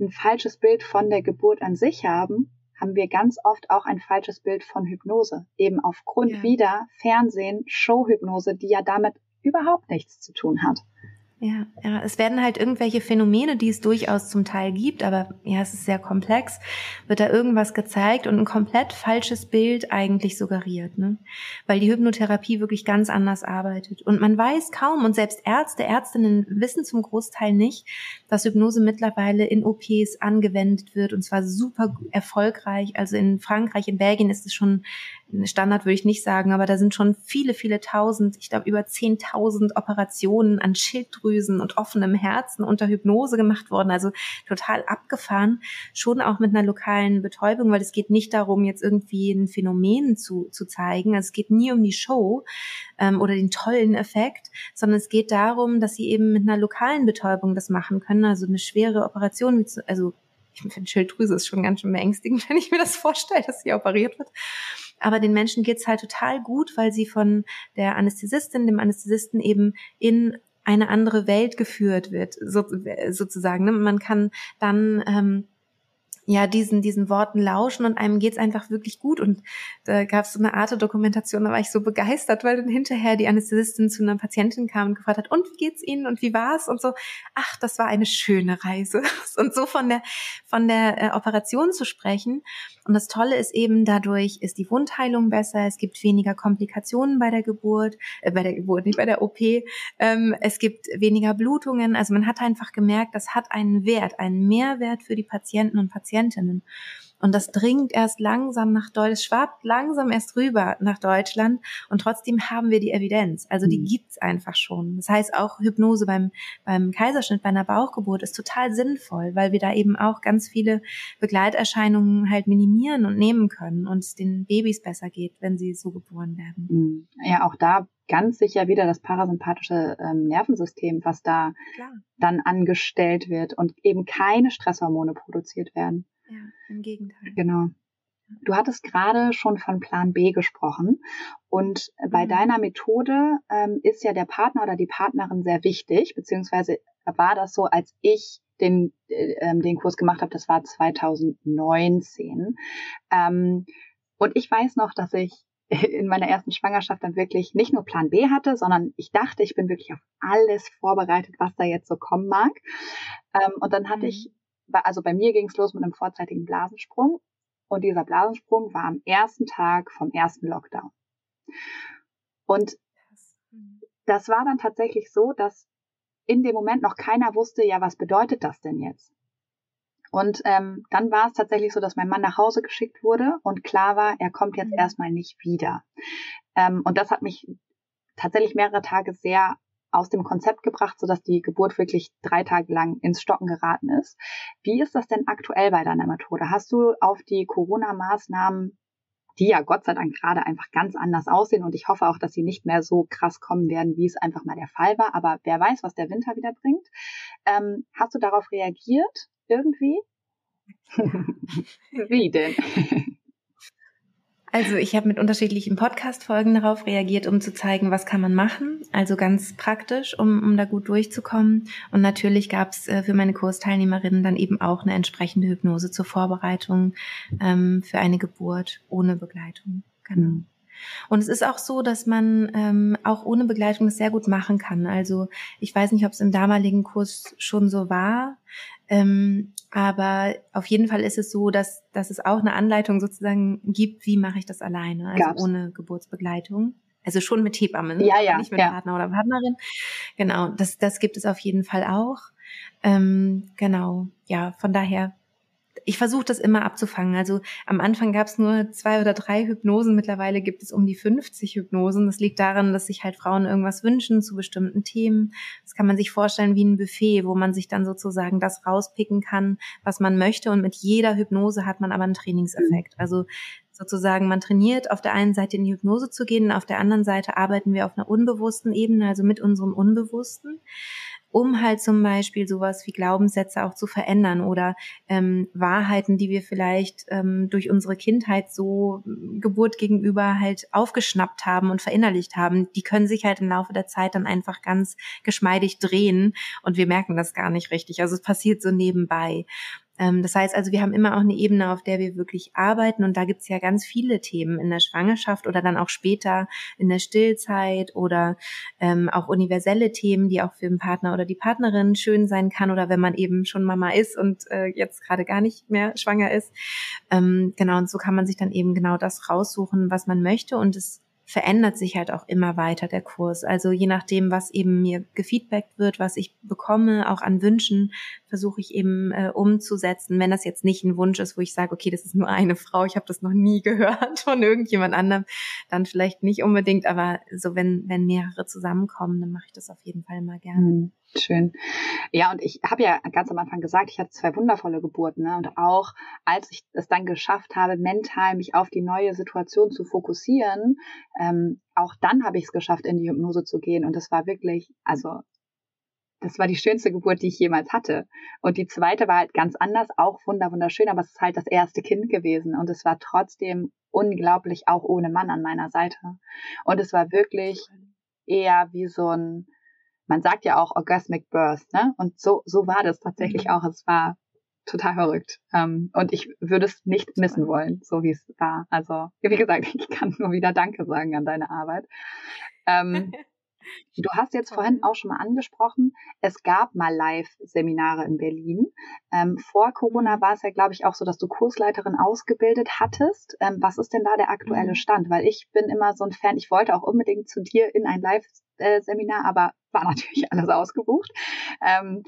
ein falsches Bild von der Geburt an sich haben, haben wir ganz oft auch ein falsches Bild von Hypnose. Eben aufgrund ja. wieder Fernsehen, Showhypnose, die ja damit überhaupt nichts zu tun hat. Ja, ja, es werden halt irgendwelche Phänomene, die es durchaus zum Teil gibt, aber ja, es ist sehr komplex, wird da irgendwas gezeigt und ein komplett falsches Bild eigentlich suggeriert, ne? Weil die Hypnotherapie wirklich ganz anders arbeitet. Und man weiß kaum, und selbst Ärzte, Ärztinnen wissen zum Großteil nicht, dass Hypnose mittlerweile in OPs angewendet wird und zwar super erfolgreich. Also in Frankreich, in Belgien ist es schon Standard würde ich nicht sagen, aber da sind schon viele, viele tausend, ich glaube über zehntausend Operationen an Schilddrüsen und offenem Herzen unter Hypnose gemacht worden. Also total abgefahren, schon auch mit einer lokalen Betäubung, weil es geht nicht darum, jetzt irgendwie ein Phänomen zu, zu zeigen. Also es geht nie um die Show ähm, oder den tollen Effekt, sondern es geht darum, dass sie eben mit einer lokalen Betäubung das machen können. Also eine schwere Operation, also ich finde Schilddrüse ist schon ganz schön beängstigend, wenn ich mir das vorstelle, dass sie operiert wird. Aber den Menschen geht's halt total gut, weil sie von der Anästhesistin, dem Anästhesisten eben in eine andere Welt geführt wird, so, sozusagen. Ne? Man kann dann ähm, ja diesen diesen Worten lauschen und einem geht's einfach wirklich gut. Und da gab es so eine Art Dokumentation, da war ich so begeistert, weil dann hinterher die Anästhesistin zu einer Patientin kam und gefragt hat, und wie geht's Ihnen? Und wie war's? Und so, ach, das war eine schöne Reise. Und so von der von der äh, Operation zu sprechen. Und das Tolle ist eben dadurch ist die Wundheilung besser, es gibt weniger Komplikationen bei der Geburt, äh, bei der Geburt, nicht bei der OP, ähm, es gibt weniger Blutungen, also man hat einfach gemerkt, das hat einen Wert, einen Mehrwert für die Patienten und Patienten Klientinnen. Und das dringt erst langsam nach Deutschland, schwappt langsam erst rüber nach Deutschland und trotzdem haben wir die Evidenz. Also die mhm. gibt's einfach schon. Das heißt auch Hypnose beim, beim Kaiserschnitt, bei einer Bauchgeburt ist total sinnvoll, weil wir da eben auch ganz viele Begleiterscheinungen halt minimieren und nehmen können und es den Babys besser geht, wenn sie so geboren werden. Mhm. Ja, auch da ganz sicher wieder das parasympathische ähm, Nervensystem, was da Klar. dann angestellt wird und eben keine Stresshormone produziert werden. Ja, im Gegenteil. Genau. Du hattest gerade schon von Plan B gesprochen und bei mhm. deiner Methode ähm, ist ja der Partner oder die Partnerin sehr wichtig, beziehungsweise war das so, als ich den, äh, ähm, den Kurs gemacht habe, das war 2019. Ähm, und ich weiß noch, dass ich in meiner ersten Schwangerschaft dann wirklich nicht nur Plan B hatte, sondern ich dachte, ich bin wirklich auf alles vorbereitet, was da jetzt so kommen mag. Ähm, und dann hatte mhm. ich also bei mir ging es los mit einem vorzeitigen Blasensprung und dieser Blasensprung war am ersten Tag vom ersten Lockdown. Und das war dann tatsächlich so, dass in dem Moment noch keiner wusste, ja, was bedeutet das denn jetzt? Und ähm, dann war es tatsächlich so, dass mein Mann nach Hause geschickt wurde und klar war, er kommt jetzt mhm. erstmal nicht wieder. Ähm, und das hat mich tatsächlich mehrere Tage sehr aus dem Konzept gebracht, sodass die Geburt wirklich drei Tage lang ins Stocken geraten ist. Wie ist das denn aktuell bei deiner Methode? Hast du auf die Corona-Maßnahmen, die ja Gott sei Dank gerade einfach ganz anders aussehen und ich hoffe auch, dass sie nicht mehr so krass kommen werden, wie es einfach mal der Fall war, aber wer weiß, was der Winter wieder bringt. Ähm, hast du darauf reagiert irgendwie? wie denn? Also ich habe mit unterschiedlichen Podcast-Folgen darauf reagiert, um zu zeigen, was kann man machen. Also ganz praktisch, um, um da gut durchzukommen. Und natürlich gab es äh, für meine Kursteilnehmerinnen dann eben auch eine entsprechende Hypnose zur Vorbereitung ähm, für eine Geburt ohne Begleitung. Genau. Und es ist auch so, dass man ähm, auch ohne Begleitung das sehr gut machen kann. Also ich weiß nicht, ob es im damaligen Kurs schon so war. Ähm, aber auf jeden Fall ist es so, dass, dass es auch eine Anleitung sozusagen gibt, wie mache ich das alleine, also Gab's. ohne Geburtsbegleitung. Also schon mit Hebammen, ja, ja, nicht mit ja. Partner oder Partnerin. Genau, das, das gibt es auf jeden Fall auch. Ähm, genau, ja, von daher ich versuche das immer abzufangen. Also am Anfang gab es nur zwei oder drei Hypnosen, mittlerweile gibt es um die 50 Hypnosen. Das liegt daran, dass sich halt Frauen irgendwas wünschen zu bestimmten Themen. Das kann man sich vorstellen wie ein Buffet, wo man sich dann sozusagen das rauspicken kann, was man möchte. Und mit jeder Hypnose hat man aber einen Trainingseffekt. Also sozusagen, man trainiert auf der einen Seite in die Hypnose zu gehen, auf der anderen Seite arbeiten wir auf einer unbewussten Ebene, also mit unserem Unbewussten um halt zum Beispiel sowas wie Glaubenssätze auch zu verändern oder ähm, Wahrheiten, die wir vielleicht ähm, durch unsere Kindheit so ähm, Geburt gegenüber halt aufgeschnappt haben und verinnerlicht haben, die können sich halt im Laufe der Zeit dann einfach ganz geschmeidig drehen und wir merken das gar nicht richtig. Also es passiert so nebenbei. Ähm, das heißt also, wir haben immer auch eine Ebene, auf der wir wirklich arbeiten und da gibt es ja ganz viele Themen in der Schwangerschaft oder dann auch später in der Stillzeit oder ähm, auch universelle Themen, die auch für den Partner oder die Partnerin schön sein kann oder wenn man eben schon Mama ist und äh, jetzt gerade gar nicht mehr schwanger ist. Ähm, genau, und so kann man sich dann eben genau das raussuchen, was man möchte und es verändert sich halt auch immer weiter der Kurs. Also je nachdem, was eben mir gefeedbackt wird, was ich bekomme, auch an Wünschen, versuche ich eben äh, umzusetzen. Wenn das jetzt nicht ein Wunsch ist, wo ich sage, okay, das ist nur eine Frau, ich habe das noch nie gehört von irgendjemand anderem, dann vielleicht nicht unbedingt, aber so wenn wenn mehrere zusammenkommen, dann mache ich das auf jeden Fall immer gerne. Mhm. Schön. Ja, und ich habe ja ganz am Anfang gesagt, ich hatte zwei wundervolle Geburten. Ne? Und auch als ich es dann geschafft habe, mental mich auf die neue Situation zu fokussieren, ähm, auch dann habe ich es geschafft, in die Hypnose zu gehen. Und das war wirklich, also das war die schönste Geburt, die ich jemals hatte. Und die zweite war halt ganz anders, auch wunderschön, aber es ist halt das erste Kind gewesen. Und es war trotzdem unglaublich, auch ohne Mann an meiner Seite. Und es war wirklich eher wie so ein man sagt ja auch Orgasmic Birth, ne? Und so, so war das tatsächlich mhm. auch. Es war total verrückt. Ähm, und ich würde es nicht missen wollen, so wie es war. Also, wie gesagt, ich kann nur wieder Danke sagen an deine Arbeit. Ähm, du hast jetzt vorhin auch schon mal angesprochen, es gab mal Live-Seminare in Berlin. Ähm, vor Corona mhm. war es ja, glaube ich, auch so, dass du Kursleiterin ausgebildet hattest. Ähm, was ist denn da der aktuelle mhm. Stand? Weil ich bin immer so ein Fan, ich wollte auch unbedingt zu dir in ein Live-Seminar, aber war natürlich alles ausgebucht. Ähm,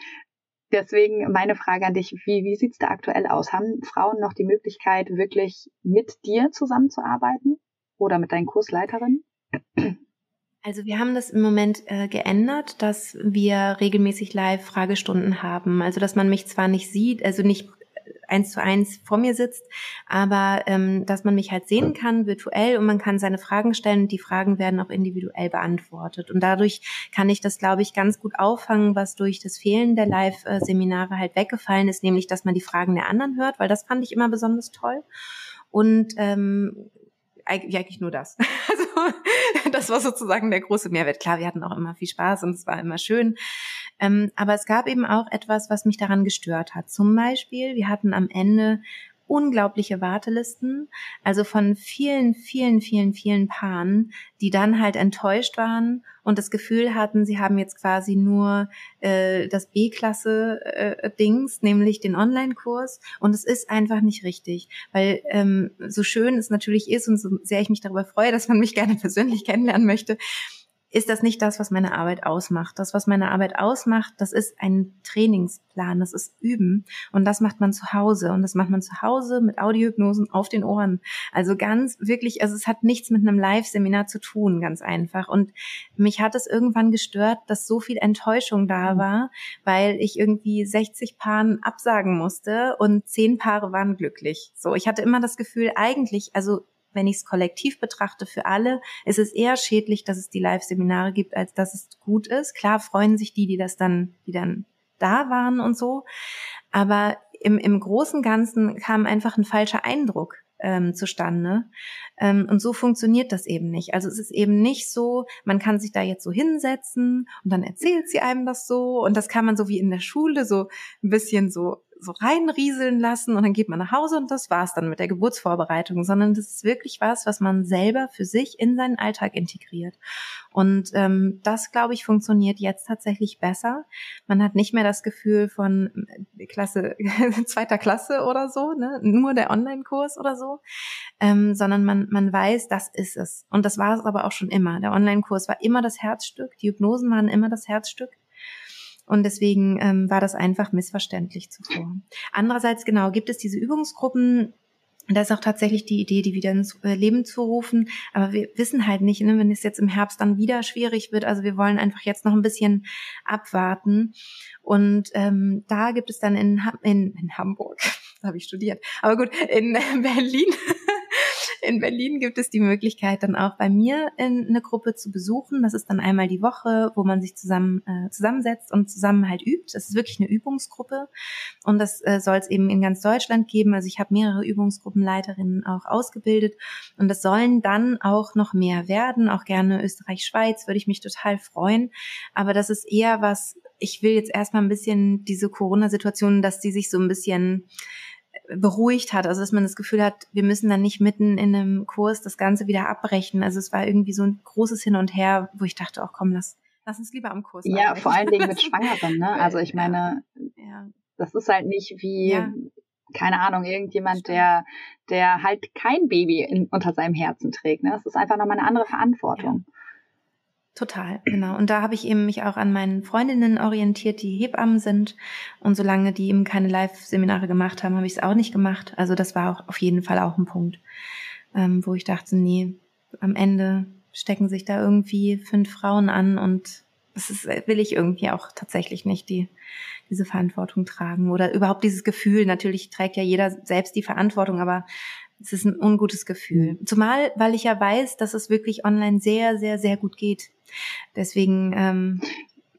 Deswegen meine Frage an dich, wie, wie sieht es da aktuell aus? Haben Frauen noch die Möglichkeit, wirklich mit dir zusammenzuarbeiten oder mit deinen Kursleiterinnen? Also wir haben das im Moment äh, geändert, dass wir regelmäßig Live-Fragestunden haben. Also dass man mich zwar nicht sieht, also nicht eins zu eins vor mir sitzt, aber ähm, dass man mich halt sehen kann virtuell und man kann seine Fragen stellen und die Fragen werden auch individuell beantwortet. Und dadurch kann ich das, glaube ich, ganz gut auffangen, was durch das Fehlen der Live-Seminare halt weggefallen ist, nämlich dass man die Fragen der anderen hört, weil das fand ich immer besonders toll. Und ähm, eigentlich nur das. Also das war sozusagen der große Mehrwert. Klar, wir hatten auch immer viel Spaß und es war immer schön. Ähm, aber es gab eben auch etwas, was mich daran gestört hat. Zum Beispiel, wir hatten am Ende unglaubliche Wartelisten, also von vielen, vielen, vielen, vielen Paaren, die dann halt enttäuscht waren und das Gefühl hatten, sie haben jetzt quasi nur äh, das B-Klasse-Dings, äh, nämlich den Online-Kurs. Und es ist einfach nicht richtig, weil ähm, so schön es natürlich ist und so sehr ich mich darüber freue, dass man mich gerne persönlich kennenlernen möchte, ist das nicht das, was meine Arbeit ausmacht. Das, was meine Arbeit ausmacht, das ist ein Trainingsplan, das ist Üben. Und das macht man zu Hause. Und das macht man zu Hause mit Audiohypnosen auf den Ohren. Also ganz wirklich, also es hat nichts mit einem Live-Seminar zu tun, ganz einfach. Und mich hat es irgendwann gestört, dass so viel Enttäuschung da mhm. war, weil ich irgendwie 60 Paaren absagen musste und 10 Paare waren glücklich. So, ich hatte immer das Gefühl, eigentlich, also wenn ich es kollektiv betrachte für alle, ist es eher schädlich, dass es die Live-Seminare gibt, als dass es gut ist. Klar freuen sich die, die das dann, die dann da waren und so. Aber im, im großen Ganzen kam einfach ein falscher Eindruck ähm, zustande. Ähm, und so funktioniert das eben nicht. Also es ist eben nicht so, man kann sich da jetzt so hinsetzen und dann erzählt sie einem das so und das kann man so wie in der Schule so ein bisschen so so reinrieseln lassen und dann geht man nach Hause und das war's dann mit der Geburtsvorbereitung, sondern das ist wirklich was, was man selber für sich in seinen Alltag integriert. Und ähm, das, glaube ich, funktioniert jetzt tatsächlich besser. Man hat nicht mehr das Gefühl von äh, Klasse, zweiter Klasse oder so, ne? nur der Online-Kurs oder so, ähm, sondern man, man weiß, das ist es. Und das war es aber auch schon immer. Der Online-Kurs war immer das Herzstück, die Hypnosen waren immer das Herzstück. Und deswegen ähm, war das einfach missverständlich zuvor. Andererseits, genau, gibt es diese Übungsgruppen, da ist auch tatsächlich die Idee, die wieder ins äh, Leben zu rufen. Aber wir wissen halt nicht, ne, wenn es jetzt im Herbst dann wieder schwierig wird. Also wir wollen einfach jetzt noch ein bisschen abwarten. Und ähm, da gibt es dann in, in, in Hamburg, habe ich studiert, aber gut, in Berlin in Berlin gibt es die Möglichkeit, dann auch bei mir in eine Gruppe zu besuchen. Das ist dann einmal die Woche, wo man sich zusammen äh, zusammensetzt und zusammen halt übt. Das ist wirklich eine Übungsgruppe und das äh, soll es eben in ganz Deutschland geben. Also ich habe mehrere Übungsgruppenleiterinnen auch ausgebildet und das sollen dann auch noch mehr werden. Auch gerne Österreich, Schweiz würde ich mich total freuen. Aber das ist eher was, ich will jetzt erstmal ein bisschen diese Corona-Situation, dass die sich so ein bisschen beruhigt hat. Also dass man das Gefühl hat, wir müssen dann nicht mitten in einem Kurs das Ganze wieder abbrechen. Also es war irgendwie so ein großes Hin und Her, wo ich dachte, auch komm, lass, lass uns lieber am Kurs. Ja, abbrechen. vor allen Dingen mit Schwangeren. Ne? Also ich meine, ja. das ist halt nicht wie ja. keine Ahnung, irgendjemand, der, der halt kein Baby in, unter seinem Herzen trägt. Ne? Das ist einfach nochmal eine andere Verantwortung. Ja. Total, genau. Und da habe ich eben mich auch an meinen Freundinnen orientiert, die Hebammen sind. Und solange die eben keine Live-Seminare gemacht haben, habe ich es auch nicht gemacht. Also das war auch auf jeden Fall auch ein Punkt, ähm, wo ich dachte, nee, am Ende stecken sich da irgendwie fünf Frauen an und das ist, will ich irgendwie auch tatsächlich nicht, die diese Verantwortung tragen oder überhaupt dieses Gefühl. Natürlich trägt ja jeder selbst die Verantwortung, aber es ist ein ungutes Gefühl. Mhm. Zumal, weil ich ja weiß, dass es wirklich online sehr, sehr, sehr gut geht. Deswegen ähm,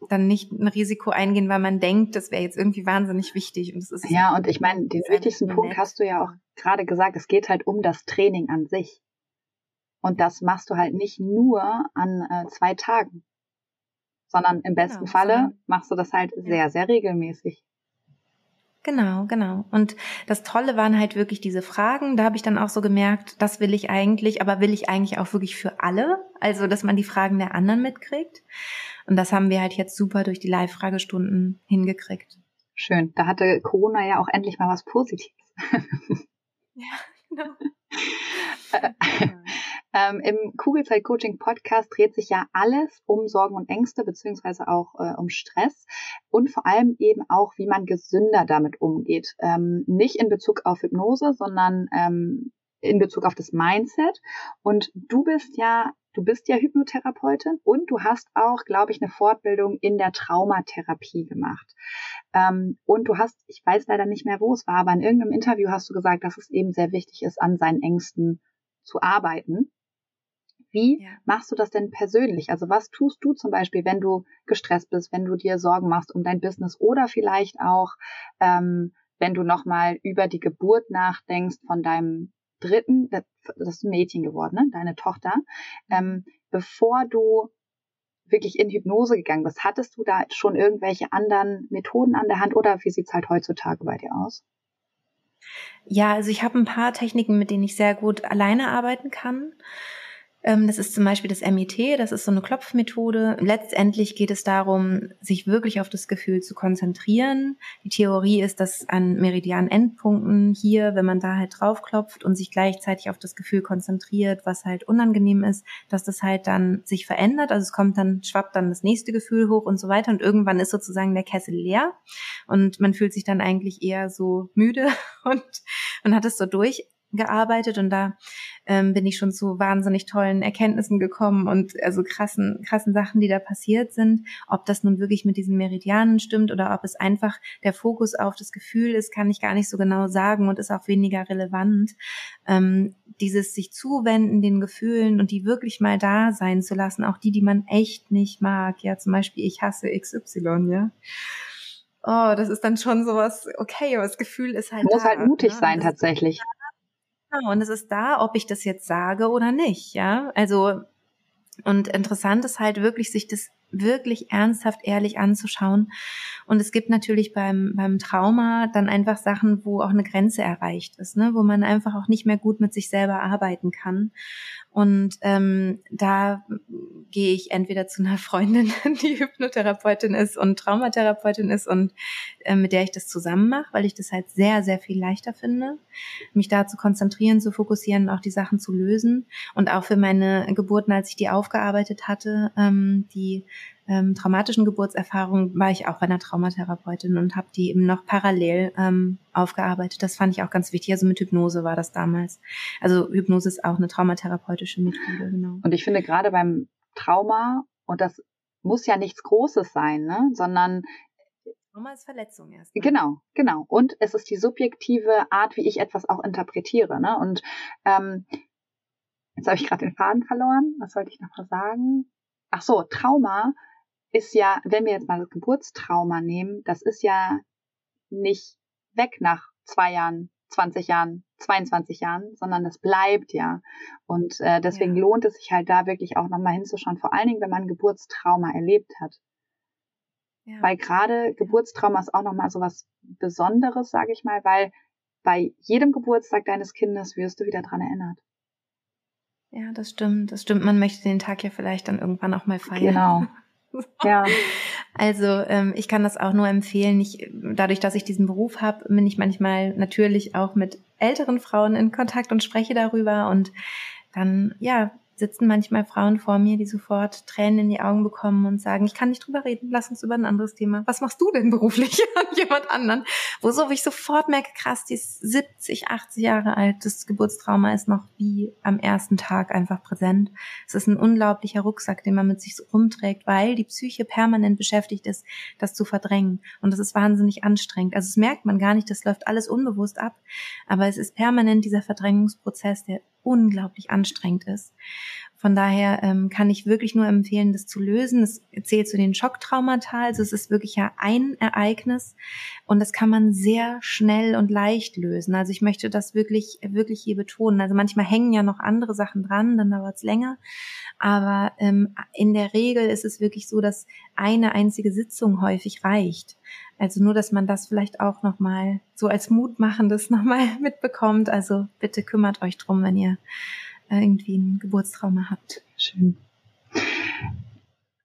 dann nicht ein Risiko eingehen, weil man denkt, das wäre jetzt irgendwie wahnsinnig wichtig. Und das ist ja, und ich meine, den wichtigsten Punkt nett. hast du ja auch gerade gesagt, es geht halt um das Training an sich. Und das machst du halt nicht nur an äh, zwei Tagen, sondern im besten genau, Falle machst du das halt ja. sehr, sehr regelmäßig. Genau, genau. Und das Tolle waren halt wirklich diese Fragen. Da habe ich dann auch so gemerkt, das will ich eigentlich, aber will ich eigentlich auch wirklich für alle? Also, dass man die Fragen der anderen mitkriegt. Und das haben wir halt jetzt super durch die Live-Fragestunden hingekriegt. Schön. Da hatte Corona ja auch endlich mal was Positives. ja, genau. Ähm, Im Kugelzeit Coaching Podcast dreht sich ja alles um Sorgen und Ängste beziehungsweise auch äh, um Stress und vor allem eben auch, wie man gesünder damit umgeht. Ähm, nicht in Bezug auf Hypnose, sondern ähm, in Bezug auf das Mindset. Und du bist ja Du bist ja Hypnotherapeutin und du hast auch, glaube ich, eine Fortbildung in der Traumatherapie gemacht. Ähm, und du hast, ich weiß leider nicht mehr, wo es war, aber in irgendeinem Interview hast du gesagt, dass es eben sehr wichtig ist, an seinen Ängsten zu arbeiten. Wie ja. machst du das denn persönlich? Also was tust du zum Beispiel, wenn du gestresst bist, wenn du dir Sorgen machst um dein Business oder vielleicht auch, ähm, wenn du nochmal über die Geburt nachdenkst von deinem dritten, das ist ein Mädchen geworden, ne? deine Tochter, ähm, bevor du wirklich in Hypnose gegangen bist, hattest du da schon irgendwelche anderen Methoden an der Hand oder wie sieht's halt heutzutage bei dir aus? Ja, also ich habe ein paar Techniken, mit denen ich sehr gut alleine arbeiten kann. Ähm, das ist zum Beispiel das MIT, das ist so eine Klopfmethode. Letztendlich geht es darum, sich wirklich auf das Gefühl zu konzentrieren. Die Theorie ist, dass an Meridian-Endpunkten hier, wenn man da halt draufklopft und sich gleichzeitig auf das Gefühl konzentriert, was halt unangenehm ist, dass das halt dann sich verändert. Also es kommt dann, schwappt dann das nächste Gefühl hoch und so weiter und irgendwann ist sozusagen der Kessel leer und man fühlt sich dann eigentlich eher so müde und man hat es so durch gearbeitet und da ähm, bin ich schon zu wahnsinnig tollen Erkenntnissen gekommen und also krassen, krassen Sachen, die da passiert sind. Ob das nun wirklich mit diesen Meridianen stimmt oder ob es einfach der Fokus auf das Gefühl ist, kann ich gar nicht so genau sagen und ist auch weniger relevant. Ähm, dieses sich zuwenden den Gefühlen und die wirklich mal da sein zu lassen, auch die, die man echt nicht mag. Ja, zum Beispiel ich hasse XY, ja oh, das ist dann schon sowas, okay, aber das Gefühl ist halt. Muss da, halt mutig ne? sein, tatsächlich. Genau, und es ist da, ob ich das jetzt sage oder nicht, ja. Also, und interessant ist halt wirklich, sich das wirklich ernsthaft, ehrlich anzuschauen. Und es gibt natürlich beim, beim Trauma dann einfach Sachen, wo auch eine Grenze erreicht ist, ne? wo man einfach auch nicht mehr gut mit sich selber arbeiten kann. Und ähm, da gehe ich entweder zu einer Freundin, die Hypnotherapeutin ist und Traumatherapeutin ist und äh, mit der ich das zusammen mache, weil ich das halt sehr, sehr viel leichter finde, mich da zu konzentrieren, zu fokussieren, auch die Sachen zu lösen. Und auch für meine Geburten, als ich die aufgearbeitet hatte, ähm, die ähm, traumatischen Geburtserfahrungen war ich auch bei einer Traumatherapeutin und habe die eben noch parallel ähm, aufgearbeitet. Das fand ich auch ganz wichtig. Also mit Hypnose war das damals. Also Hypnose ist auch eine traumatherapeutische Methode, genau. Und ich finde gerade beim Trauma, und das muss ja nichts Großes sein, ne? sondern Trauma ist Verletzung erst. Ne? Genau, genau. Und es ist die subjektive Art, wie ich etwas auch interpretiere. Ne? Und ähm, jetzt habe ich gerade den Faden verloren. Was sollte ich noch mal sagen? Ach so, Trauma ist ja, wenn wir jetzt mal das Geburtstrauma nehmen, das ist ja nicht weg nach zwei Jahren, 20 Jahren, 22 Jahren, sondern das bleibt ja. Und äh, deswegen ja. lohnt es sich halt da wirklich auch nochmal hinzuschauen, vor allen Dingen, wenn man Geburtstrauma erlebt hat. Ja. Weil gerade Geburtstrauma ist auch nochmal so was Besonderes, sage ich mal, weil bei jedem Geburtstag deines Kindes wirst du wieder dran erinnert. Ja, das stimmt, das stimmt. Man möchte den Tag ja vielleicht dann irgendwann auch mal feiern. Genau. Ja. Also ähm, ich kann das auch nur empfehlen. Ich, dadurch, dass ich diesen Beruf habe, bin ich manchmal natürlich auch mit älteren Frauen in Kontakt und spreche darüber und dann ja sitzen manchmal Frauen vor mir, die sofort Tränen in die Augen bekommen und sagen, ich kann nicht drüber reden, lass uns über ein anderes Thema. Was machst du denn beruflich an jemand anderen? Wo so, ich sofort merke, krass, die ist 70, 80 Jahre alt, das Geburtstrauma ist noch wie am ersten Tag einfach präsent. Es ist ein unglaublicher Rucksack, den man mit sich so rumträgt, weil die Psyche permanent beschäftigt ist, das zu verdrängen. Und das ist wahnsinnig anstrengend. Also es merkt man gar nicht, das läuft alles unbewusst ab. Aber es ist permanent dieser Verdrängungsprozess, der unglaublich anstrengend ist. Von daher ähm, kann ich wirklich nur empfehlen, das zu lösen. Es zählt zu den Schocktraumata, also es ist wirklich ja ein Ereignis und das kann man sehr schnell und leicht lösen. Also ich möchte das wirklich, wirklich hier betonen. Also manchmal hängen ja noch andere Sachen dran, dann dauert es länger. Aber ähm, in der Regel ist es wirklich so, dass eine einzige Sitzung häufig reicht. Also nur, dass man das vielleicht auch nochmal so als Mutmachendes nochmal mitbekommt. Also bitte kümmert euch drum, wenn ihr irgendwie ein Geburtstrauma habt. Schön.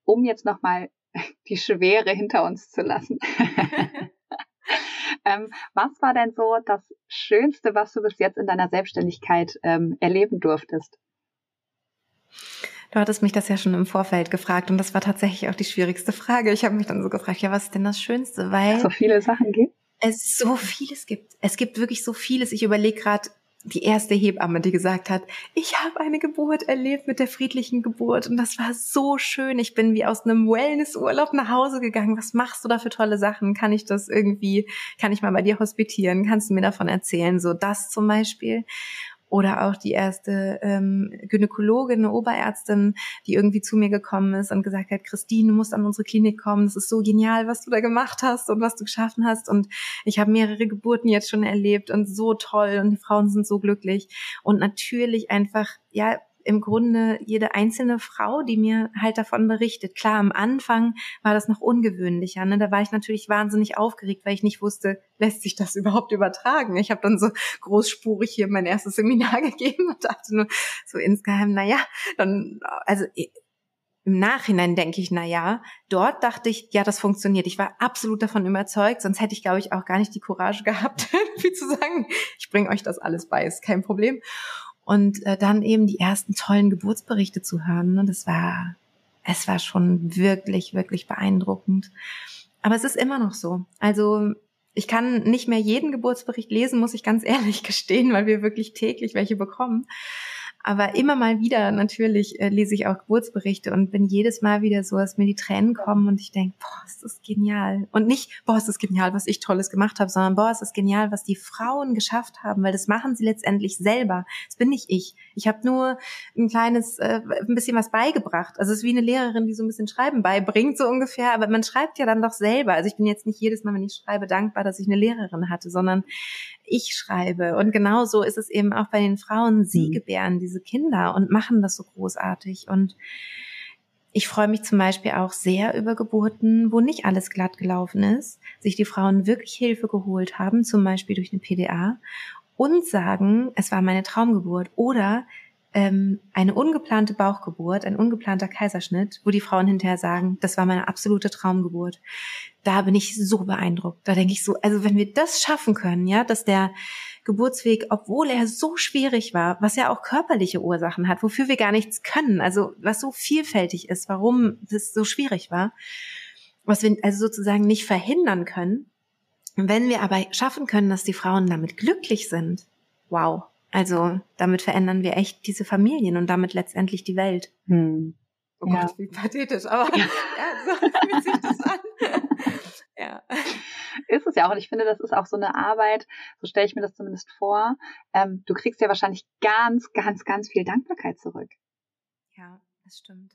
Um jetzt nochmal die Schwere hinter uns zu lassen. ähm, was war denn so das Schönste, was du bis jetzt in deiner Selbstständigkeit ähm, erleben durftest? Du hattest mich das ja schon im Vorfeld gefragt und das war tatsächlich auch die schwierigste Frage. Ich habe mich dann so gefragt, ja, was ist denn das Schönste? Weil so viele Sachen gibt. Es so vieles gibt. Es gibt wirklich so vieles. Ich überlege gerade, die erste Hebamme, die gesagt hat, ich habe eine Geburt erlebt mit der friedlichen Geburt und das war so schön. Ich bin wie aus einem Wellnessurlaub nach Hause gegangen. Was machst du da für tolle Sachen? Kann ich das irgendwie, kann ich mal bei dir hospitieren? Kannst du mir davon erzählen? So das zum Beispiel. Oder auch die erste ähm, Gynäkologin, eine Oberärztin, die irgendwie zu mir gekommen ist und gesagt hat, Christine, du musst an unsere Klinik kommen. Das ist so genial, was du da gemacht hast und was du geschaffen hast. Und ich habe mehrere Geburten jetzt schon erlebt und so toll und die Frauen sind so glücklich. Und natürlich einfach, ja, im Grunde jede einzelne Frau, die mir halt davon berichtet. Klar, am Anfang war das noch ungewöhnlicher. Ne? Da war ich natürlich wahnsinnig aufgeregt, weil ich nicht wusste, lässt sich das überhaupt übertragen. Ich habe dann so großspurig hier mein erstes Seminar gegeben und dachte nur so insgeheim, na ja, dann, also im Nachhinein denke ich, na ja, dort dachte ich, ja, das funktioniert. Ich war absolut davon überzeugt, sonst hätte ich, glaube ich, auch gar nicht die Courage gehabt, irgendwie zu sagen, ich bringe euch das alles bei, ist kein Problem. Und äh, dann eben die ersten tollen Geburtsberichte zu hören, ne, das war, es war schon wirklich, wirklich beeindruckend. Aber es ist immer noch so. Also ich kann nicht mehr jeden Geburtsbericht lesen, muss ich ganz ehrlich gestehen, weil wir wirklich täglich welche bekommen. Aber immer mal wieder natürlich äh, lese ich auch Geburtsberichte und bin jedes Mal wieder so, dass mir die Tränen kommen und ich denke, boah, ist das genial. Und nicht, boah, ist das genial, was ich Tolles gemacht habe, sondern boah, ist das genial, was die Frauen geschafft haben, weil das machen sie letztendlich selber. Das bin nicht ich. Ich habe nur ein kleines, äh, ein bisschen was beigebracht. Also es ist wie eine Lehrerin, die so ein bisschen Schreiben beibringt, so ungefähr. Aber man schreibt ja dann doch selber. Also ich bin jetzt nicht jedes Mal, wenn ich schreibe, dankbar, dass ich eine Lehrerin hatte, sondern ich schreibe. Und genauso ist es eben auch bei den Frauen. Sie mhm. gebären diese Kinder und machen das so großartig. Und ich freue mich zum Beispiel auch sehr über Geburten, wo nicht alles glatt gelaufen ist, sich die Frauen wirklich Hilfe geholt haben, zum Beispiel durch eine PDA und sagen, es war meine Traumgeburt oder ähm, eine ungeplante Bauchgeburt, ein ungeplanter Kaiserschnitt, wo die Frauen hinterher sagen, das war meine absolute Traumgeburt. Da bin ich so beeindruckt. Da denke ich so, also wenn wir das schaffen können, ja, dass der Geburtsweg, obwohl er so schwierig war, was ja auch körperliche Ursachen hat, wofür wir gar nichts können, also was so vielfältig ist, warum das so schwierig war, was wir also sozusagen nicht verhindern können. Wenn wir aber schaffen können, dass die Frauen damit glücklich sind, wow, also damit verändern wir echt diese Familien und damit letztendlich die Welt. Hm. Oh ja. Gott, wie pathetisch, aber ja, so fühlt sich das an. ja. Ist es ja auch. Und ich finde, das ist auch so eine Arbeit, so stelle ich mir das zumindest vor. Ähm, du kriegst ja wahrscheinlich ganz, ganz, ganz viel Dankbarkeit zurück. Ja, das stimmt.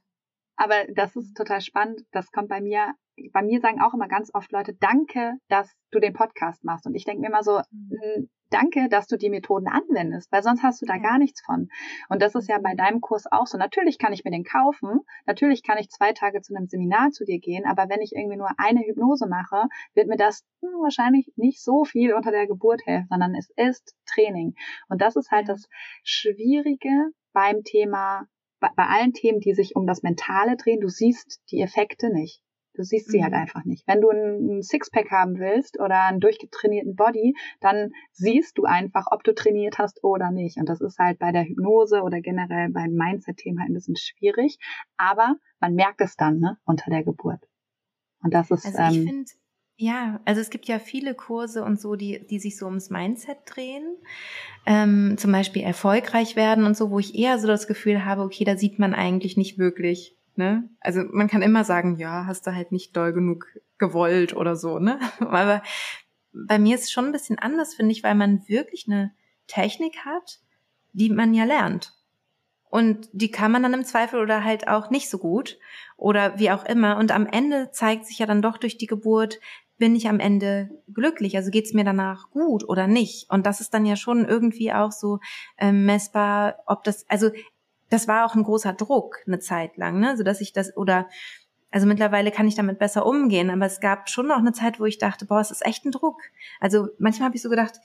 Aber das ist total spannend. Das kommt bei mir, bei mir sagen auch immer ganz oft Leute, danke, dass du den Podcast machst. Und ich denke mir immer so, mhm danke, dass du die Methoden anwendest, weil sonst hast du da ja. gar nichts von. Und das ist ja bei deinem Kurs auch so. Natürlich kann ich mir den kaufen, natürlich kann ich zwei Tage zu einem Seminar zu dir gehen, aber wenn ich irgendwie nur eine Hypnose mache, wird mir das hm, wahrscheinlich nicht so viel unter der Geburt helfen, sondern es ist Training. Und das ist halt das Schwierige beim Thema, bei, bei allen Themen, die sich um das Mentale drehen. Du siehst die Effekte nicht. Du siehst sie halt mhm. halt einfach nicht. Wenn du ein Sixpack haben willst oder einen durchgetrainierten Body, dann siehst du einfach, ob du trainiert hast oder nicht. Und das ist halt bei der Hypnose oder generell beim Mindset-Thema halt ein bisschen schwierig. Aber man merkt es dann ne, unter der Geburt. Und das ist. Also ich ähm, finde, ja, also es gibt ja viele Kurse und so, die, die sich so ums Mindset drehen. Ähm, zum Beispiel erfolgreich werden und so, wo ich eher so das Gefühl habe, okay, da sieht man eigentlich nicht wirklich Ne? Also man kann immer sagen, ja, hast du halt nicht doll genug gewollt oder so, ne? Aber bei mir ist es schon ein bisschen anders, finde ich, weil man wirklich eine Technik hat, die man ja lernt. Und die kann man dann im Zweifel oder halt auch nicht so gut oder wie auch immer. Und am Ende zeigt sich ja dann doch durch die Geburt, bin ich am Ende glücklich? Also geht's mir danach gut oder nicht? Und das ist dann ja schon irgendwie auch so ähm, messbar, ob das, also das war auch ein großer Druck eine Zeit lang, ne? so dass ich das oder also mittlerweile kann ich damit besser umgehen, aber es gab schon noch eine Zeit, wo ich dachte, boah, es ist echt ein Druck. Also manchmal habe ich so gedacht,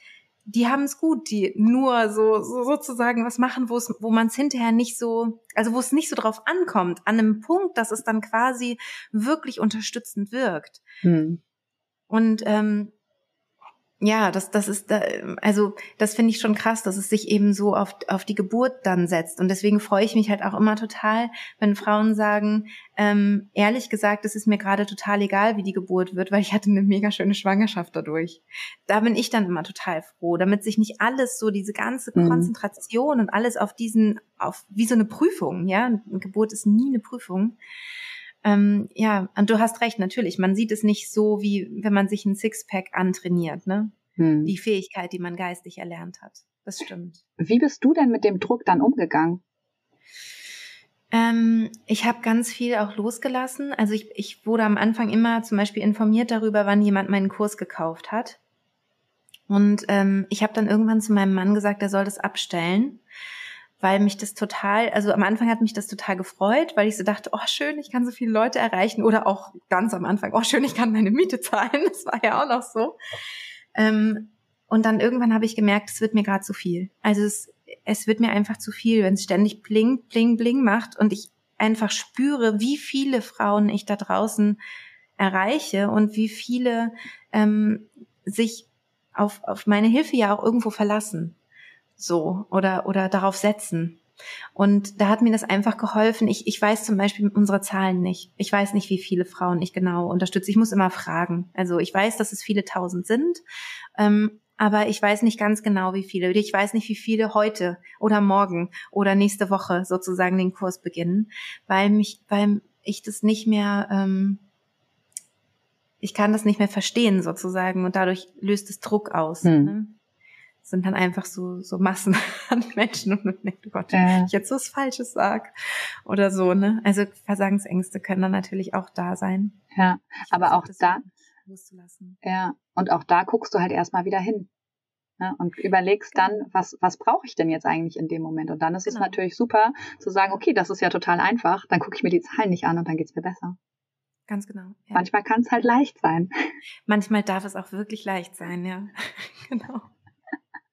die haben es gut, die nur so, so sozusagen was machen, wo es, wo man es hinterher nicht so, also wo es nicht so drauf ankommt, an einem Punkt, dass es dann quasi wirklich unterstützend wirkt. Hm. Und ähm, ja, das, das ist, also das finde ich schon krass, dass es sich eben so auf, auf die Geburt dann setzt. Und deswegen freue ich mich halt auch immer total, wenn Frauen sagen, ähm, ehrlich gesagt, es ist mir gerade total egal, wie die Geburt wird, weil ich hatte eine mega schöne Schwangerschaft dadurch. Da bin ich dann immer total froh, damit sich nicht alles so, diese ganze mhm. Konzentration und alles auf diesen, auf wie so eine Prüfung, ja, eine Geburt ist nie eine Prüfung ähm, ja, und du hast recht, natürlich. Man sieht es nicht so, wie wenn man sich ein Sixpack antrainiert, ne? Hm. Die Fähigkeit, die man geistig erlernt hat. Das stimmt. Wie bist du denn mit dem Druck dann umgegangen? Ähm, ich habe ganz viel auch losgelassen. Also ich, ich wurde am Anfang immer zum Beispiel informiert darüber, wann jemand meinen Kurs gekauft hat. Und ähm, ich habe dann irgendwann zu meinem Mann gesagt, er soll das abstellen weil mich das total, also am Anfang hat mich das total gefreut, weil ich so dachte, oh schön, ich kann so viele Leute erreichen oder auch ganz am Anfang, oh schön, ich kann meine Miete zahlen, das war ja auch noch so. Ähm, und dann irgendwann habe ich gemerkt, es wird mir gerade zu viel. Also es, es wird mir einfach zu viel, wenn es ständig bling, bling, bling macht und ich einfach spüre, wie viele Frauen ich da draußen erreiche und wie viele ähm, sich auf, auf meine Hilfe ja auch irgendwo verlassen so oder, oder darauf setzen. Und da hat mir das einfach geholfen. Ich, ich weiß zum Beispiel unsere Zahlen nicht. Ich weiß nicht, wie viele Frauen ich genau unterstütze. Ich muss immer fragen. Also ich weiß, dass es viele tausend sind, ähm, aber ich weiß nicht ganz genau, wie viele. Ich weiß nicht, wie viele heute oder morgen oder nächste Woche sozusagen den Kurs beginnen, weil mich, weil ich das nicht mehr, ähm, ich kann das nicht mehr verstehen sozusagen und dadurch löst es Druck aus. Hm. Ne? Sind dann einfach so, so Massen an Menschen und man denkt, oh Gott, äh. ich jetzt was Falsches sag oder so, ne? Also Versagensängste können dann natürlich auch da sein. Ja, ich aber auch da, loszulassen. ja, und auch da guckst du halt erstmal wieder hin. Ne, und überlegst dann, genau. was, was brauche ich denn jetzt eigentlich in dem Moment? Und dann ist genau. es natürlich super zu sagen, okay, das ist ja total einfach, dann gucke ich mir die Zahlen nicht an und dann geht's mir besser. Ganz genau. Ja. Manchmal kann es halt leicht sein. Manchmal darf es auch wirklich leicht sein, ja. genau.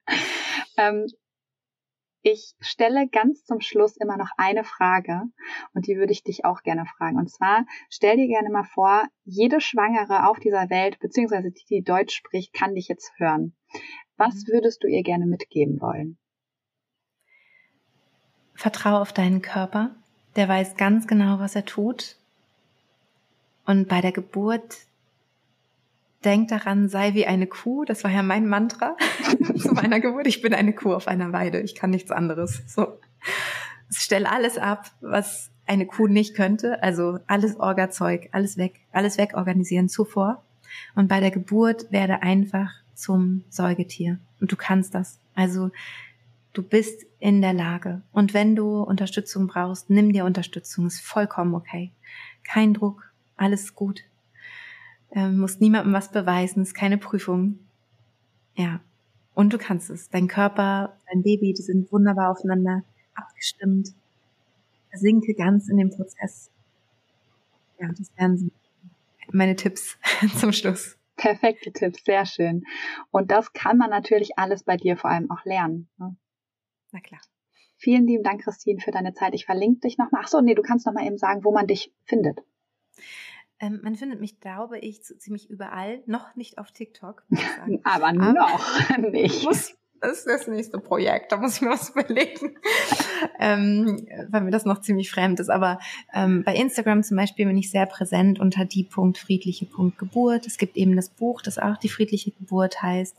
Ähm, ich stelle ganz zum Schluss immer noch eine Frage und die würde ich dich auch gerne fragen. Und zwar stell dir gerne mal vor, jede Schwangere auf dieser Welt, beziehungsweise die, die Deutsch spricht, kann dich jetzt hören. Was mhm. würdest du ihr gerne mitgeben wollen? Vertraue auf deinen Körper. Der weiß ganz genau, was er tut. Und bei der Geburt denk daran, sei wie eine Kuh. Das war ja mein Mantra zu meiner Geburt. Ich bin eine Kuh auf einer Weide. Ich kann nichts anderes. So. Stell alles ab, was eine Kuh nicht könnte. Also alles Orgazeug, alles weg, alles wegorganisieren zuvor. Und bei der Geburt werde einfach zum Säugetier. Und du kannst das. Also du bist in der Lage. Und wenn du Unterstützung brauchst, nimm dir Unterstützung. Ist vollkommen okay. Kein Druck. Alles gut ähm, musst niemandem was beweisen, ist keine Prüfung. Ja. Und du kannst es. Dein Körper, dein Baby, die sind wunderbar aufeinander abgestimmt. Versinke ganz in dem Prozess. Ja, das wären meine Tipps zum Schluss. Perfekte Tipps, sehr schön. Und das kann man natürlich alles bei dir vor allem auch lernen. Ne? Na klar. Vielen lieben Dank, Christine, für deine Zeit. Ich verlinke dich nochmal. Ach so, nee, du kannst nochmal eben sagen, wo man dich findet. Ähm, man findet mich, glaube ich, so ziemlich überall. Noch nicht auf TikTok. Aber noch nicht. Muss, das ist das nächste Projekt, da muss ich mir was überlegen, ähm, weil mir das noch ziemlich fremd ist. Aber ähm, bei Instagram zum Beispiel bin ich sehr präsent unter die Punkt friedliche Punkt Geburt. Es gibt eben das Buch, das auch die friedliche Geburt heißt.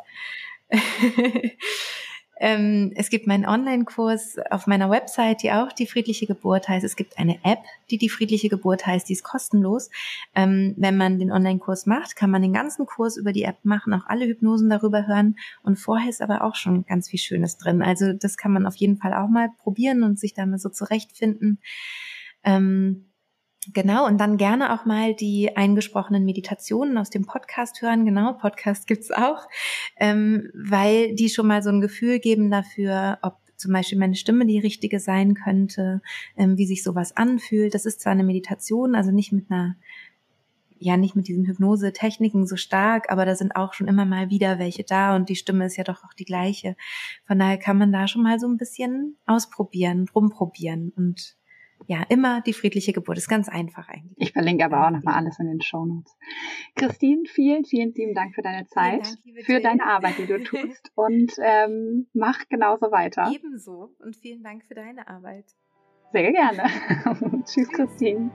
Ähm, es gibt meinen Online-Kurs auf meiner Website, die auch die friedliche Geburt heißt. Es gibt eine App, die die friedliche Geburt heißt, die ist kostenlos. Ähm, wenn man den Online-Kurs macht, kann man den ganzen Kurs über die App machen, auch alle Hypnosen darüber hören. Und vorher ist aber auch schon ganz viel Schönes drin. Also das kann man auf jeden Fall auch mal probieren und sich da mal so zurechtfinden. Ähm, Genau, und dann gerne auch mal die eingesprochenen Meditationen aus dem Podcast hören. Genau, Podcast gibt's auch, ähm, weil die schon mal so ein Gefühl geben dafür, ob zum Beispiel meine Stimme die richtige sein könnte, ähm, wie sich sowas anfühlt. Das ist zwar eine Meditation, also nicht mit einer, ja, nicht mit diesen Hypnose-Techniken so stark, aber da sind auch schon immer mal wieder welche da und die Stimme ist ja doch auch die gleiche. Von daher kann man da schon mal so ein bisschen ausprobieren, rumprobieren und ja, immer die friedliche Geburt. Ist ganz einfach eigentlich. Ich verlinke aber auch nochmal alles in den Show Notes. Christine, vielen, vielen lieben Dank für deine Zeit, Dank, für deine Arbeit, die du tust und ähm, mach genauso weiter. Ebenso und vielen Dank für deine Arbeit. Sehr gerne. Tschüss, Christine.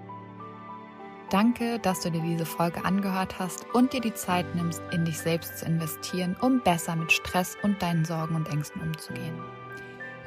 Danke, dass du dir diese Folge angehört hast und dir die Zeit nimmst, in dich selbst zu investieren, um besser mit Stress und deinen Sorgen und Ängsten umzugehen.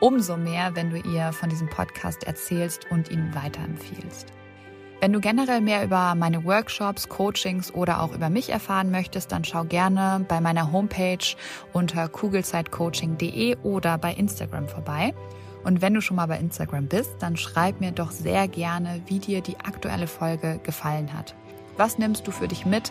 umso mehr, wenn du ihr von diesem Podcast erzählst und ihn weiterempfiehlst. Wenn du generell mehr über meine Workshops, Coachings oder auch über mich erfahren möchtest, dann schau gerne bei meiner Homepage unter kugelzeitcoaching.de oder bei Instagram vorbei. Und wenn du schon mal bei Instagram bist, dann schreib mir doch sehr gerne, wie dir die aktuelle Folge gefallen hat. Was nimmst du für dich mit